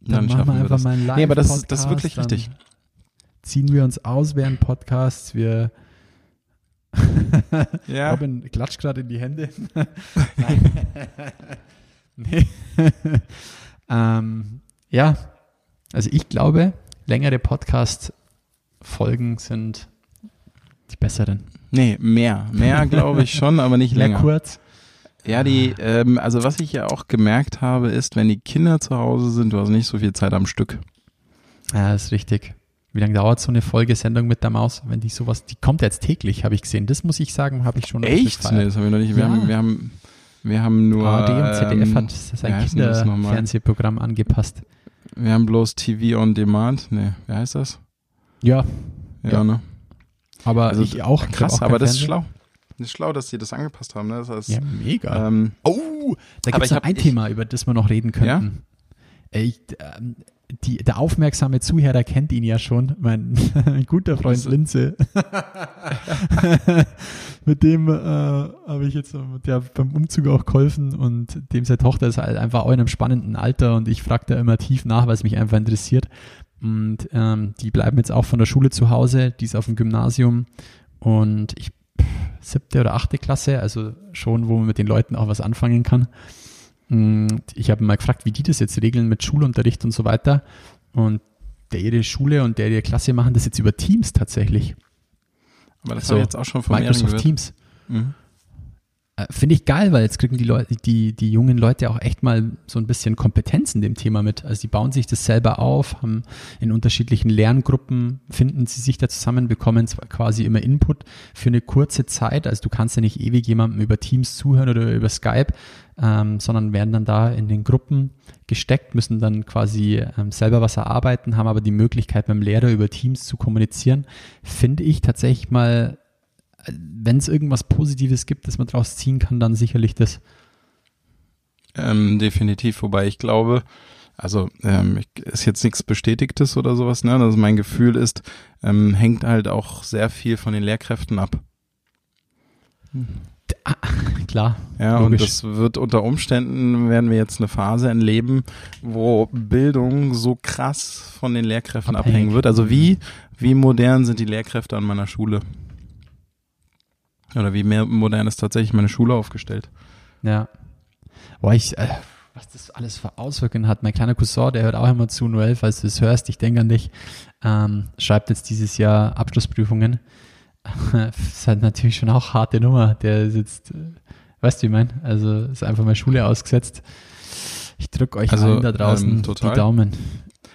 dann, dann machen wir einfach das. mal einen
live Nee, aber das, ist, das ist wirklich richtig.
Ziehen wir uns aus während Podcasts. Wir
ja.
Robin klatscht gerade in die Hände. Nein. Nee. ähm, ja, also ich glaube, längere Podcast-Folgen sind die besseren.
Nee, mehr. Mehr glaube ich schon, aber nicht länger.
Mehr kurz.
Ja, die, ähm, also was ich ja auch gemerkt habe, ist, wenn die Kinder zu Hause sind, du hast nicht so viel Zeit am Stück.
Ja, ist richtig. Wie lange dauert so eine Folgesendung mit der Maus, wenn die sowas, die kommt jetzt täglich, habe ich gesehen. Das muss ich sagen, habe ich schon.
Echt? Nee, das haben wir noch nicht. Wir, ja. haben, wir haben wir haben nur.
ARD und ZDF ähm, hat sein Kinderfernsehprogramm angepasst.
Wir haben bloß TV on Demand. Nee, wie heißt das?
Ja.
Ja, ja. ne?
Aber also, ich auch.
Krass,
auch
aber das ist schlau. Das ist schlau, dass sie das angepasst haben. Ne? Das heißt,
ja, mega.
Ähm,
oh, da gibt es noch ein ich, Thema, über das wir noch reden könnten. Ja? Ich, ähm, die, der aufmerksame Zuhörer kennt ihn ja schon, mein, mein guter Freund Linze. mit dem äh, habe ich jetzt der beim Umzug auch geholfen und dem seine Tochter ist halt einfach auch in einem spannenden Alter und ich frage da immer tief nach, weil es mich einfach interessiert. Und ähm, die bleiben jetzt auch von der Schule zu Hause, die ist auf dem Gymnasium und ich siebte oder achte Klasse, also schon, wo man mit den Leuten auch was anfangen kann. Und ich habe mal gefragt, wie die das jetzt regeln mit Schulunterricht und so weiter. Und der ihre Schule und der ihre Klasse machen das jetzt über Teams tatsächlich.
Aber das also, war jetzt auch schon von
Microsoft Teams. Mhm. Äh, finde ich geil, weil jetzt kriegen die Leute, die, die jungen Leute auch echt mal so ein bisschen Kompetenz in dem Thema mit. Also die bauen sich das selber auf, haben in unterschiedlichen Lerngruppen, finden sie sich da zusammen, bekommen quasi immer Input für eine kurze Zeit. Also du kannst ja nicht ewig jemandem über Teams zuhören oder über Skype, ähm, sondern werden dann da in den Gruppen gesteckt, müssen dann quasi ähm, selber was erarbeiten, haben aber die Möglichkeit, mit dem Lehrer über Teams zu kommunizieren. Finde ich tatsächlich mal wenn es irgendwas Positives gibt, das man daraus ziehen kann, dann sicherlich das.
Ähm, definitiv, wobei ich glaube, also ähm, ist jetzt nichts Bestätigtes oder sowas, ne? Also mein Gefühl ist, ähm, hängt halt auch sehr viel von den Lehrkräften ab.
Ah, klar.
Ja, logisch. und das wird unter Umständen, werden wir jetzt eine Phase erleben, wo Bildung so krass von den Lehrkräften Abhängig. abhängen wird. Also wie, wie modern sind die Lehrkräfte an meiner Schule? Oder wie mehr modern ist tatsächlich meine Schule aufgestellt?
Ja. Boah, ich, äh, was das alles für Auswirkungen hat. Mein kleiner Cousin, der hört auch immer zu, Noel, falls du es hörst, ich denke an dich, ähm, schreibt jetzt dieses Jahr Abschlussprüfungen. das ist halt natürlich schon auch harte Nummer. Der sitzt, äh, weißt du, wie ich meine? Also ist einfach mal Schule ausgesetzt. Ich drücke euch also, allen da draußen ähm, die Daumen.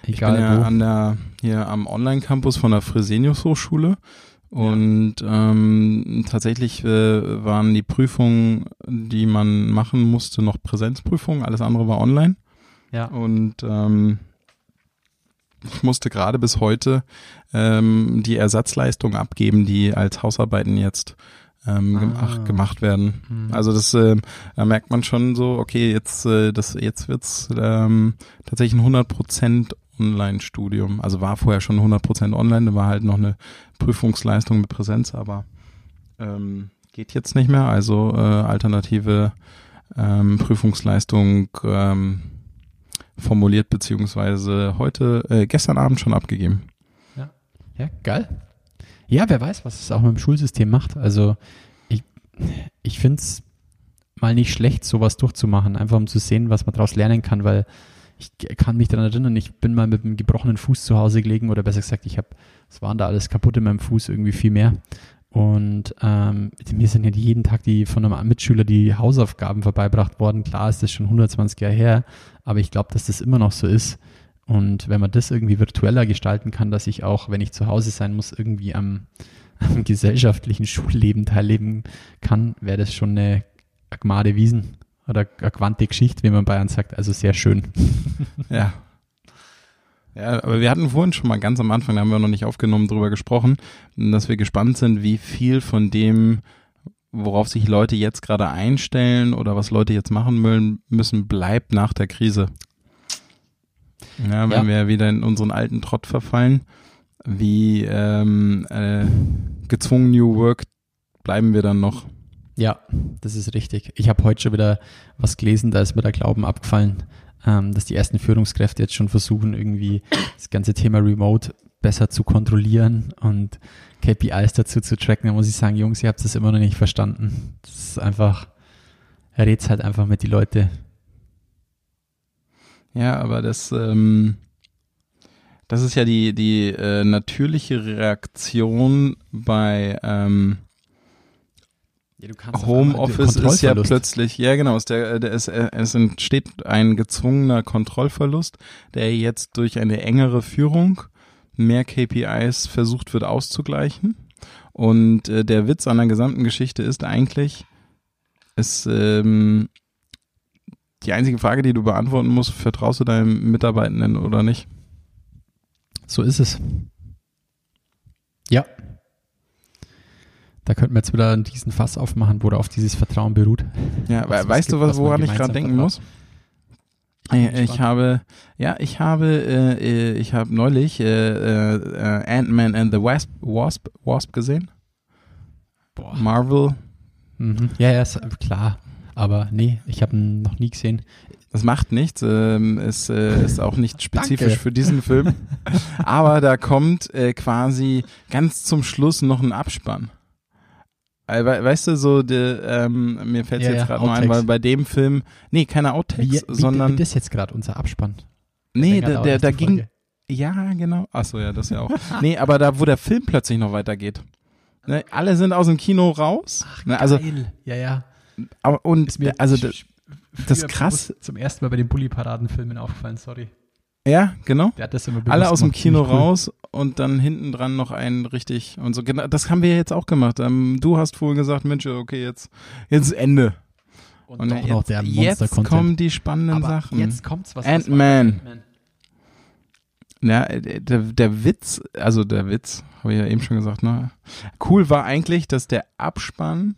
Egal ich bin ja wo. an der, hier am Online-Campus von der Fresenius Hochschule und ähm, tatsächlich äh, waren die Prüfungen, die man machen musste, noch Präsenzprüfungen, alles andere war online.
Ja.
Und ähm, ich musste gerade bis heute ähm, die Ersatzleistung abgeben, die als Hausarbeiten jetzt ähm, ah. gemacht werden. Mhm. Also das äh, da merkt man schon so, okay, jetzt äh, das jetzt wird's ähm, tatsächlich ein 100 Prozent Online-Studium. Also war vorher schon 100% online, da war halt noch eine Prüfungsleistung mit Präsenz, aber ähm, geht jetzt nicht mehr. Also äh, alternative ähm, Prüfungsleistung ähm, formuliert beziehungsweise heute, äh, gestern Abend schon abgegeben.
Ja, ja, geil. Ja, wer weiß, was es auch mit dem Schulsystem macht. Also ich, ich finde es mal nicht schlecht, sowas durchzumachen, einfach um zu sehen, was man daraus lernen kann, weil ich kann mich daran erinnern, ich bin mal mit einem gebrochenen Fuß zu Hause gelegen oder besser gesagt, ich habe, es waren da alles kaputt in meinem Fuß, irgendwie viel mehr. Und ähm, mir sind ja jeden Tag die von einem Mitschüler die Hausaufgaben vorbeibracht worden. Klar ist das schon 120 Jahre her, aber ich glaube, dass das immer noch so ist. Und wenn man das irgendwie virtueller gestalten kann, dass ich auch, wenn ich zu Hause sein muss, irgendwie am, am gesellschaftlichen Schulleben teilnehmen kann, wäre das schon eine Agmade Wiesen oder eine quante Geschichte, wie man Bayern sagt. Also sehr schön.
ja. Ja, aber wir hatten vorhin schon mal ganz am Anfang, da haben wir noch nicht aufgenommen, drüber gesprochen, dass wir gespannt sind, wie viel von dem, worauf sich Leute jetzt gerade einstellen oder was Leute jetzt machen müssen, bleibt nach der Krise. Ja, wenn ja. wir wieder in unseren alten Trott verfallen, wie ähm, äh, gezwungen New Work bleiben wir dann noch.
Ja, das ist richtig. Ich habe heute schon wieder was gelesen, da ist mir der Glauben abgefallen, ähm, dass die ersten Führungskräfte jetzt schon versuchen, irgendwie das ganze Thema Remote besser zu kontrollieren und KPIs dazu zu tracken. Da muss ich sagen, Jungs, ihr habt das immer noch nicht verstanden. Das ist einfach, redet halt einfach mit die Leute.
Ja, aber das, ähm, das ist ja die, die äh, natürliche Reaktion bei ähm, ja, Homeoffice ist ja plötzlich, ja genau, ist der, der ist, es entsteht ein gezwungener Kontrollverlust, der jetzt durch eine engere Führung mehr KPIs versucht wird auszugleichen. Und äh, der Witz an der gesamten Geschichte ist eigentlich, ist ähm, die einzige Frage, die du beantworten musst, vertraust du deinem Mitarbeitenden oder nicht?
So ist es. Ja, da könnten wir jetzt wieder diesen Fass aufmachen, wo auf dieses Vertrauen beruht.
Ja, also, weißt du, was, woran ich gerade denken muss? Ich habe, ja, ich habe, äh, ich habe neulich äh, äh, Ant-Man and the Wasp, Wasp, Wasp gesehen. Boah. Marvel.
Mhm. Ja, ja, ist klar. Aber nee, ich habe ihn noch nie gesehen.
Das macht nichts. Ähm, es äh, ist auch nicht spezifisch für diesen Film. Aber da kommt äh, quasi ganz zum Schluss noch ein Abspann. Äh, weißt du, so, de, ähm, mir fällt es ja, jetzt gerade ja, nur ein, weil bei dem Film, nee, keine Outtakes, wie, wie, sondern. Wie
das jetzt gerade unser Abspann?
Nee, der, der, da ging. Ja, genau. Achso, ja, das ja auch. nee, aber da, wo der Film plötzlich noch weitergeht. Ne, alle sind aus dem Kino raus.
Ach,
ne, also,
geil. Ja, ja.
Aber, und, also, das, das ist krass.
Zum ersten Mal bei den Bully-Paraden-Filmen aufgefallen, sorry.
Ja, genau.
Der hat das immer
Alle aus dem Kino cool. raus und dann hinten dran noch einen richtig und so. Genau, das haben wir jetzt auch gemacht. Ähm, du hast vorhin gesagt, Mensch, okay, jetzt, jetzt Ende.
Und, und jetzt, noch der
jetzt kommen die spannenden
Aber
Sachen.
Jetzt kommt's was.
Ant-Man. Ja, der, der Witz, also der Witz, habe ich ja eben schon gesagt, ne? Cool war eigentlich, dass der Abspann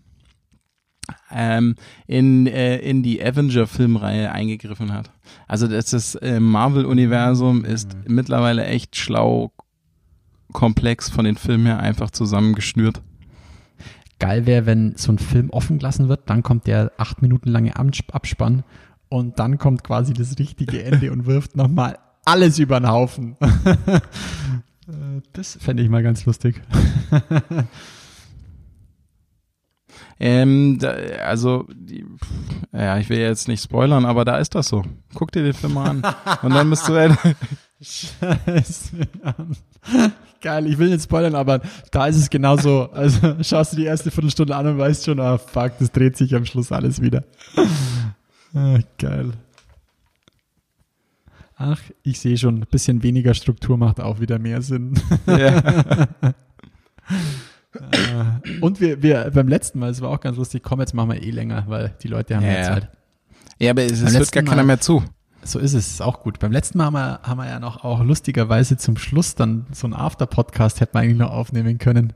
ähm, in, äh, in die Avenger-Filmreihe eingegriffen hat. Also das, das äh, Marvel-Universum ist mhm. mittlerweile echt schlau, komplex von den Filmen her einfach zusammengeschnürt.
Geil wäre, wenn so ein Film offen gelassen wird, dann kommt der acht Minuten lange Abspann und dann kommt quasi das richtige Ende und wirft nochmal alles über den Haufen. Äh, das fände ich mal ganz lustig.
Ähm, da, also, die, ja, ich will jetzt nicht spoilern, aber da ist das so. Guck dir den Film mal an. und dann bist du.
Scheiße. Geil, ich will nicht spoilern, aber da ist es genauso. Also schaust du die erste Viertelstunde an und weißt schon, ah fuck, das dreht sich am Schluss alles wieder. Ah, geil. Ach, ich sehe schon, ein bisschen weniger Struktur macht auch wieder mehr Sinn. Ja. Äh, und wir, wir beim letzten Mal, es war auch ganz lustig, komm, jetzt machen wir eh länger, weil die Leute haben ja, mehr Zeit.
Ja, aber es, es hört gar keiner mehr zu.
So ist es, ist auch gut. Beim letzten Mal haben wir, haben wir ja noch auch lustigerweise zum Schluss dann so ein After-Podcast hätten wir eigentlich noch aufnehmen können.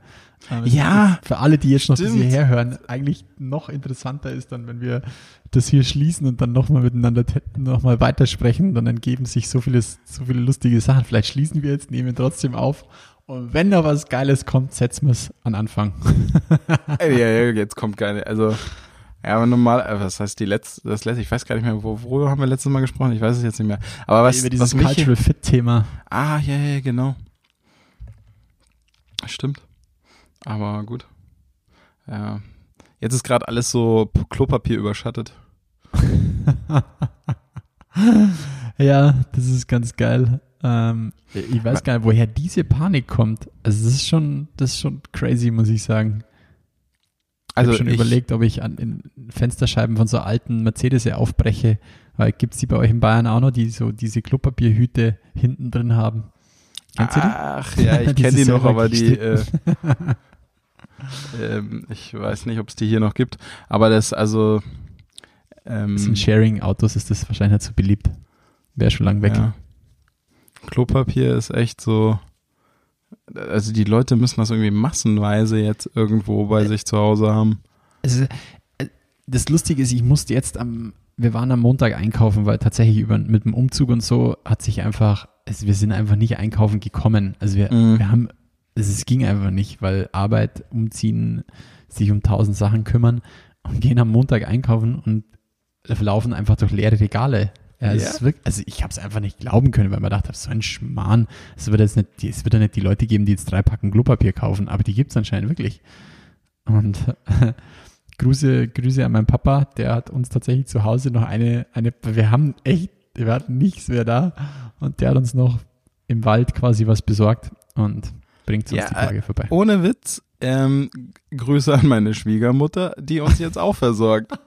ja.
Für alle, die jetzt noch bis hierher hören, eigentlich noch interessanter ist dann, wenn wir das hier schließen und dann nochmal miteinander nochmal weitersprechen, dann ergeben sich so vieles, so viele lustige Sachen. Vielleicht schließen wir jetzt, nehmen trotzdem auf und wenn da was Geiles kommt, setzen wir es an Anfang.
ja, ja, jetzt kommt keine, also, ja, aber normal, äh, was heißt die letzte, das letzte, ich weiß gar nicht mehr, wo, worüber haben wir letztes Mal gesprochen, ich weiß es jetzt nicht mehr. Aber was,
Über dieses
was
Cultural Fit Thema.
Ah, ja, ja, genau. Stimmt. Aber gut. Ja. Jetzt ist gerade alles so Klopapier überschattet.
ja, das ist ganz geil. Ähm, ich weiß gar nicht, woher diese Panik kommt. Also das ist schon, das ist schon crazy, muss ich sagen. Ich also habe schon ich, überlegt, ob ich an Fensterscheiben von so alten Mercedes aufbreche, weil gibt es die bei euch in Bayern auch noch, die so diese Klopapierhüte hinten drin haben.
Kennst du die? Ach ja, ich kenne die noch, aber die äh, ähm, ich weiß nicht, ob es die hier noch gibt, aber das also
ähm, das sind Sharing-Autos ist das wahrscheinlich nicht so beliebt. Wäre schon lang weg. Ja.
Klopapier ist echt so. Also die Leute müssen das irgendwie massenweise jetzt irgendwo bei sich zu Hause haben.
Also, das Lustige ist, ich musste jetzt am, wir waren am Montag einkaufen, weil tatsächlich über, mit dem Umzug und so hat sich einfach, also wir sind einfach nicht einkaufen gekommen. Also wir, mm. wir haben, also es ging einfach nicht, weil Arbeit, Umziehen, sich um tausend Sachen kümmern und gehen am Montag einkaufen und laufen einfach durch leere Regale. Ja, ja. Wirklich, also ich habe es einfach nicht glauben können, weil man dachte, so ein Schmarrn. Es wird jetzt nicht, es wird ja nicht die Leute geben, die jetzt drei Packen Klopapier kaufen, aber die gibt es anscheinend wirklich. Und Grüße, Grüße an meinen Papa, der hat uns tatsächlich zu Hause noch eine, eine, wir haben echt, wir hatten nichts mehr da und der hat uns noch im Wald quasi was besorgt und bringt uns ja, die Tage vorbei.
Ohne Witz, ähm, Grüße an meine Schwiegermutter, die uns jetzt auch versorgt.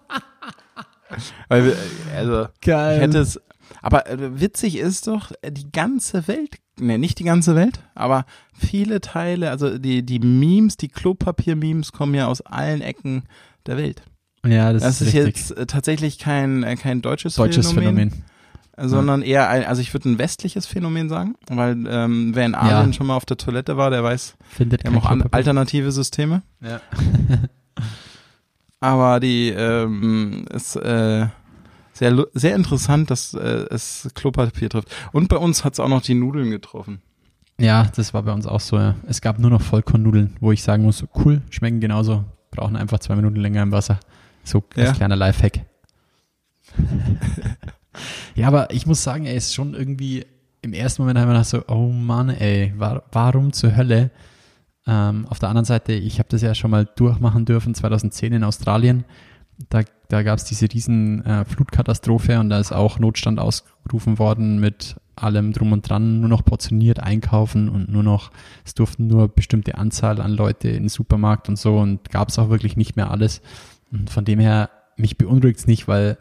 Weil wir, also, Geil. ich hätte es, aber äh, witzig ist doch, äh, die ganze Welt, ne, nicht die ganze Welt, aber viele Teile, also die, die Memes, die Klopapier-Memes kommen ja aus allen Ecken der Welt.
Ja, das,
das
ist,
ist jetzt äh, tatsächlich kein, kein deutsches,
deutsches Phänomen.
Phänomen sondern ja. eher ein, also ich würde ein westliches Phänomen sagen, weil ähm, wer in Asien ja. schon mal auf der Toilette war, der weiß,
Findet
wir haben auch alternative Systeme.
Ja.
Aber die ähm, ist äh, sehr, sehr interessant, dass äh, es Klopapier trifft. Und bei uns hat es auch noch die Nudeln getroffen.
Ja, das war bei uns auch so. Ja. Es gab nur noch Vollkornnudeln, wo ich sagen muss, cool, schmecken genauso, brauchen einfach zwei Minuten länger im Wasser. So als ja. kleiner Lifehack. ja, aber ich muss sagen, er ist schon irgendwie im ersten Moment einfach so, oh Mann, ey, war, warum zur Hölle Ähm, auf der anderen Seite, ich habe das ja schon mal durchmachen dürfen, 2010 in Australien. Da, da gab es diese riesen äh, Flutkatastrophe und da ist auch Notstand ausgerufen worden mit allem drum und dran, nur noch portioniert einkaufen und nur noch, es durften nur bestimmte Anzahl an Leute in den Supermarkt und so und gab es auch wirklich nicht mehr alles. Und von dem her, mich beunruhigt es nicht, weil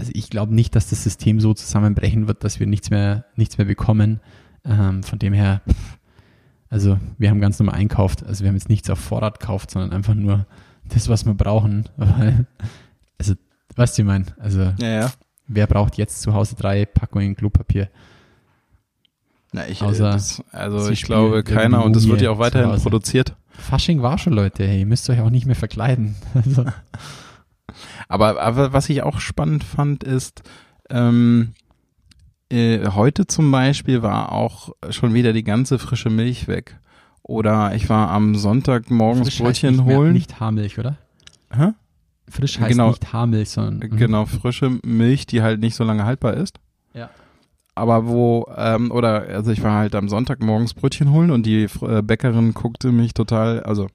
also ich glaube nicht, dass das System so zusammenbrechen wird, dass wir nichts mehr, nichts mehr bekommen. Ähm, von dem her, also wir haben ganz normal einkauft. Also wir haben jetzt nichts auf Vorrat gekauft, sondern einfach nur das, was wir brauchen. Weil, also, weißt du, ich meine, also
ja, ja.
wer braucht jetzt zu Hause drei Packungen Klopapier?
Na, ich, Außer das, also ich glaube keiner und es wird ja auch weiterhin produziert.
Fasching war schon, Leute. Hey, ihr müsst euch auch nicht mehr verkleiden. Also.
aber, aber was ich auch spannend fand, ist, ähm, äh, heute zum Beispiel war auch schon wieder die ganze frische Milch weg. Oder ich war am Sonntag morgens Frisch Brötchen
nicht
holen. Mehr,
nicht Haarmilch, oder?
Hä?
Frisch heißt genau, nicht Haarmilch, sondern.
Mhm. Genau, frische Milch, die halt nicht so lange haltbar ist.
Ja
aber wo, ähm, oder, also ich war halt am Sonntag morgens Brötchen holen und die äh, Bäckerin guckte mich total, also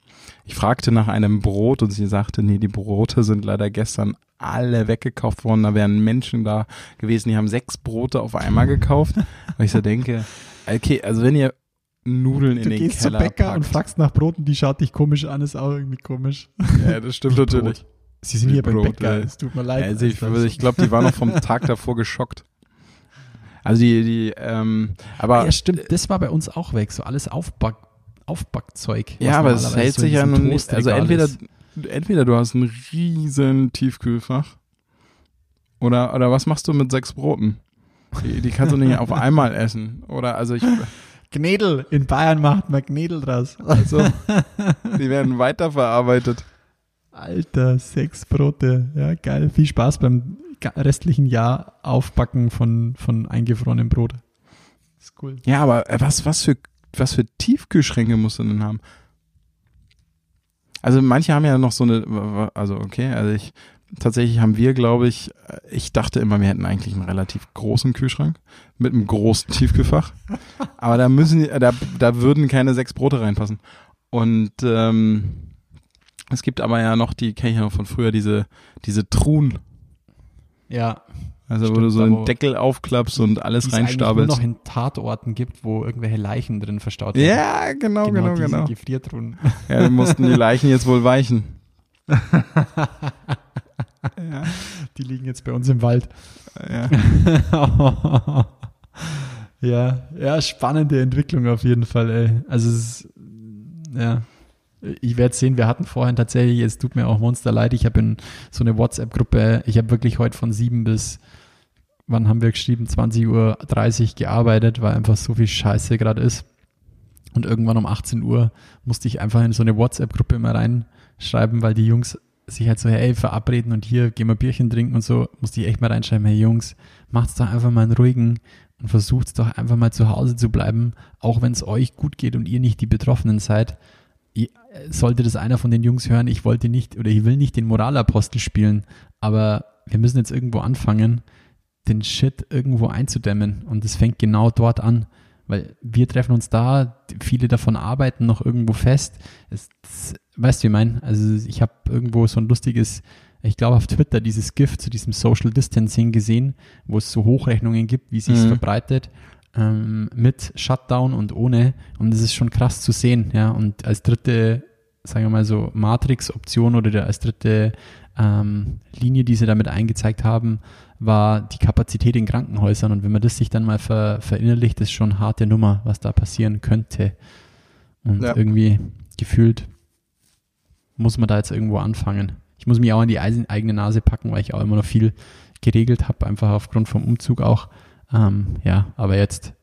ich fragte nach einem Brot und sie sagte, nee, die Brote sind leider gestern alle weggekauft worden, da wären Menschen da gewesen, die haben sechs Brote auf einmal gekauft. Weil ich so denke, okay, also wenn ihr Nudeln in du den gehst Keller
zum Bäcker
packt.
und fragst nach Broten, die schaut dich komisch an, ist auch irgendwie komisch.
Ja, das stimmt natürlich.
Sie sind hier beim Bäcker, es tut mir leid.
Also ich, ich glaube, die waren noch vom Tag davor geschockt. Also die, die, ähm, aber.
Ja, stimmt, das war bei uns auch weg, so alles Aufback, Aufbackzeug.
Ja, aber es hält so sich ja nun nicht. Also entweder, entweder du hast ein riesen Tiefkühlfach oder, oder was machst du mit sechs Broten? Die, die kannst du nicht auf einmal essen. Oder also ich.
Gnädel, in Bayern macht man Gnädel draus.
Also, die werden weiterverarbeitet.
Alter, sechs Brote. Ja, geil. Viel Spaß beim restlichen Jahr aufbacken von, von eingefrorenem Brot.
Ist cool. Ja, aber äh, was, was, für, was für Tiefkühlschränke musst du denn haben? Also manche haben ja noch so eine, also okay, also ich, tatsächlich haben wir, glaube ich, äh, ich dachte immer, wir hätten eigentlich einen relativ großen Kühlschrank mit einem großen Tiefkühlfach. Aber da müssen, da, da würden keine sechs Brote reinpassen. Und ähm, es gibt aber ja noch die, kenne ich noch von früher, diese, diese Truhen,
ja.
Also Stimmt, wo du so einen Deckel aufklappst und alles reinstapelst.
Es nur noch in Tatorten gibt, wo irgendwelche Leichen drin verstaut
werden. Ja, genau, genau, genau. genau.
Gefriertruhen.
Ja, dann mussten die Leichen jetzt wohl weichen. ja.
Die liegen jetzt bei uns im Wald.
Ja.
ja, ja, spannende Entwicklung auf jeden Fall, ey. Also es ist, ja, ich werde sehen, wir hatten vorhin tatsächlich, es tut mir auch Monster leid, ich habe in so eine WhatsApp-Gruppe, ich habe wirklich heute von sieben bis, wann haben wir geschrieben, 20.30 Uhr gearbeitet, weil einfach so viel Scheiße gerade ist. Und irgendwann um 18 Uhr musste ich einfach in so eine WhatsApp-Gruppe mal reinschreiben, weil die Jungs sich halt so, hey, verabreden und hier gehen wir Bierchen trinken und so, musste ich echt mal reinschreiben, hey Jungs, macht's doch einfach mal einen ruhigen und versucht doch einfach mal zu Hause zu bleiben, auch wenn es euch gut geht und ihr nicht die Betroffenen seid sollte das einer von den Jungs hören, ich wollte nicht oder ich will nicht den Moralapostel spielen, aber wir müssen jetzt irgendwo anfangen, den Shit irgendwo einzudämmen. Und es fängt genau dort an, weil wir treffen uns da, viele davon arbeiten noch irgendwo fest. Es, weißt du, wie ich meine? Also ich habe irgendwo so ein lustiges, ich glaube auf Twitter dieses Gift zu diesem Social Distancing gesehen, wo es so Hochrechnungen gibt, wie sich es mhm. verbreitet ähm, mit Shutdown und ohne. Und das ist schon krass zu sehen, ja. Und als dritte, sagen wir mal so, Matrix-Option oder als dritte ähm, Linie, die sie damit eingezeigt haben, war die Kapazität in Krankenhäusern. Und wenn man das sich dann mal ver, verinnerlicht, ist schon eine harte Nummer, was da passieren könnte. Und ja. irgendwie gefühlt muss man da jetzt irgendwo anfangen. Ich muss mich auch an die eigene Nase packen, weil ich auch immer noch viel geregelt habe, einfach aufgrund vom Umzug auch. Ähm, ja, aber jetzt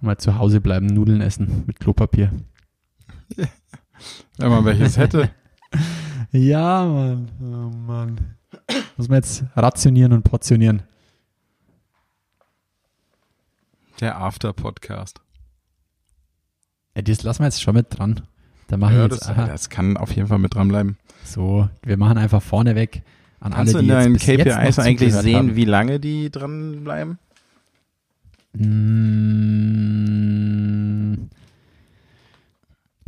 mal zu Hause bleiben, Nudeln essen mit Klopapier.
Wenn man welches hätte.
ja, Mann. Oh Mann. Muss man jetzt rationieren und portionieren.
Der After-Podcast.
Ja, das lassen wir jetzt schon mit dran. Da machen
ja,
wir jetzt,
das, das kann auf jeden Fall mit dranbleiben.
So, wir machen einfach vorneweg
an Kannst alle, du in deinen KPIs eigentlich sehen, haben. wie lange die dranbleiben?
Mmh,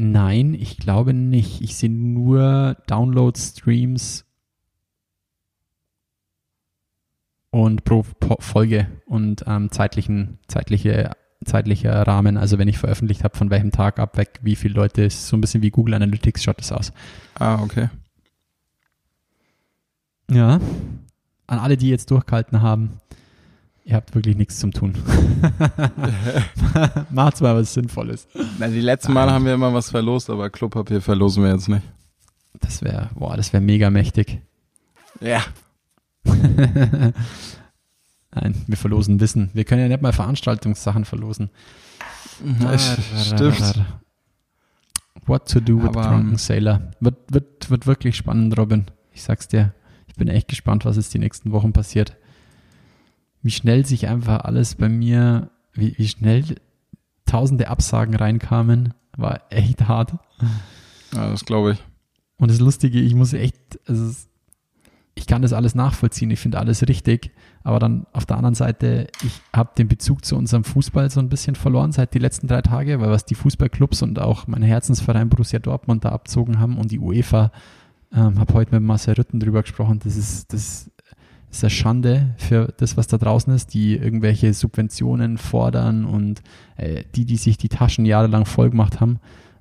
Nein, ich glaube nicht. Ich sehe nur Download-Streams und pro Folge und ähm, zeitlichen, zeitliche, zeitlicher Rahmen. Also wenn ich veröffentlicht habe, von welchem Tag ab weg, wie viele Leute, ist so ein bisschen wie Google Analytics schaut das aus.
Ah, okay.
Ja. An alle, die jetzt durchgehalten haben, ihr habt wirklich nichts zum Tun. Macht's mal was Sinnvolles.
Na, die letzten Mal haben wir immer was verlost, aber Klopapier verlosen wir jetzt nicht.
Das wäre, boah, das wäre mega mächtig.
Ja.
Nein, wir verlosen Wissen. Wir können ja nicht mal Veranstaltungssachen verlosen.
Ja, stimmt.
What to do with Aber, Drunken Sailor. Wird, wird, wird wirklich spannend, Robin. Ich sag's dir. Ich bin echt gespannt, was jetzt die nächsten Wochen passiert. Wie schnell sich einfach alles bei mir, wie, wie schnell tausende Absagen reinkamen, war echt hart.
Ja, das glaube ich.
Und das Lustige, ich muss echt, also ich kann das alles nachvollziehen, ich finde alles richtig, aber dann auf der anderen Seite, ich habe den Bezug zu unserem Fußball so ein bisschen verloren seit die letzten drei Tage, weil was die Fußballclubs und auch mein Herzensverein Borussia Dortmund da abzogen haben und die UEFA, ähm, habe heute mit Marcel Rütten drüber gesprochen, das ist, das ist eine Schande für das, was da draußen ist, die irgendwelche Subventionen fordern und äh, die, die sich die Taschen jahrelang vollgemacht haben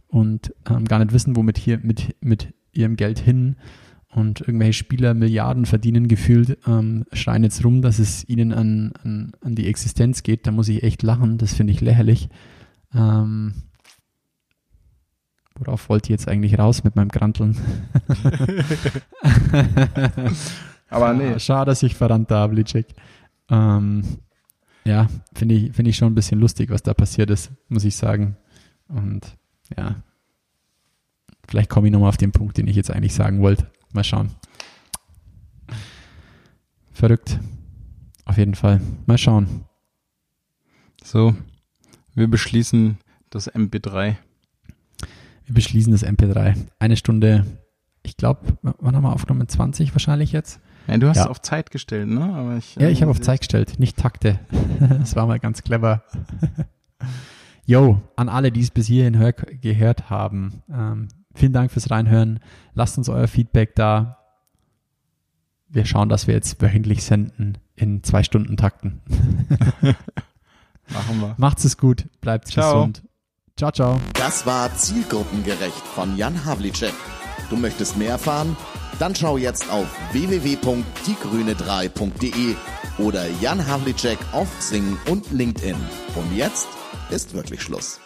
und ähm, gar nicht wissen, womit hier mit, mit ihrem Geld hin und irgendwelche Spieler Milliarden verdienen gefühlt, ähm, schreien jetzt rum, dass es ihnen an, an, an die Existenz geht. Da muss ich echt lachen, das finde ich lächerlich. Ähm, worauf wollte ich jetzt eigentlich raus mit meinem Granteln?
Aber nee.
Schade, dass ich verrannt habe, Licek. Ähm, ja, finde ich, find ich schon ein bisschen lustig, was da passiert ist, muss ich sagen. Und ja, vielleicht komme ich nochmal auf den Punkt, den ich jetzt eigentlich sagen wollte. Mal schauen. Verrückt. Auf jeden Fall. Mal schauen.
So, wir beschließen das MP3.
Wir beschließen das MP3. Eine Stunde, ich glaube, wann haben wir aufgenommen? 20 wahrscheinlich jetzt?
Ja, du hast ja. auf Zeit gestellt, ne?
Ich, ja, ich habe auf Zeit gestellt, nicht Takte. das war mal ganz clever. Yo, an alle, die es bis hierhin hör gehört haben, ähm, Vielen Dank fürs Reinhören. Lasst uns euer Feedback da. Wir schauen, dass wir jetzt wöchentlich senden in zwei Stunden Takten.
Machen wir.
Macht's es gut, bleibt ciao. gesund. Ciao, ciao.
Das war Zielgruppengerecht von Jan Havlicek. Du möchtest mehr erfahren? Dann schau jetzt auf www.diegrüne3.de oder Jan Havlicek auf Sing und LinkedIn. Und jetzt ist wirklich Schluss.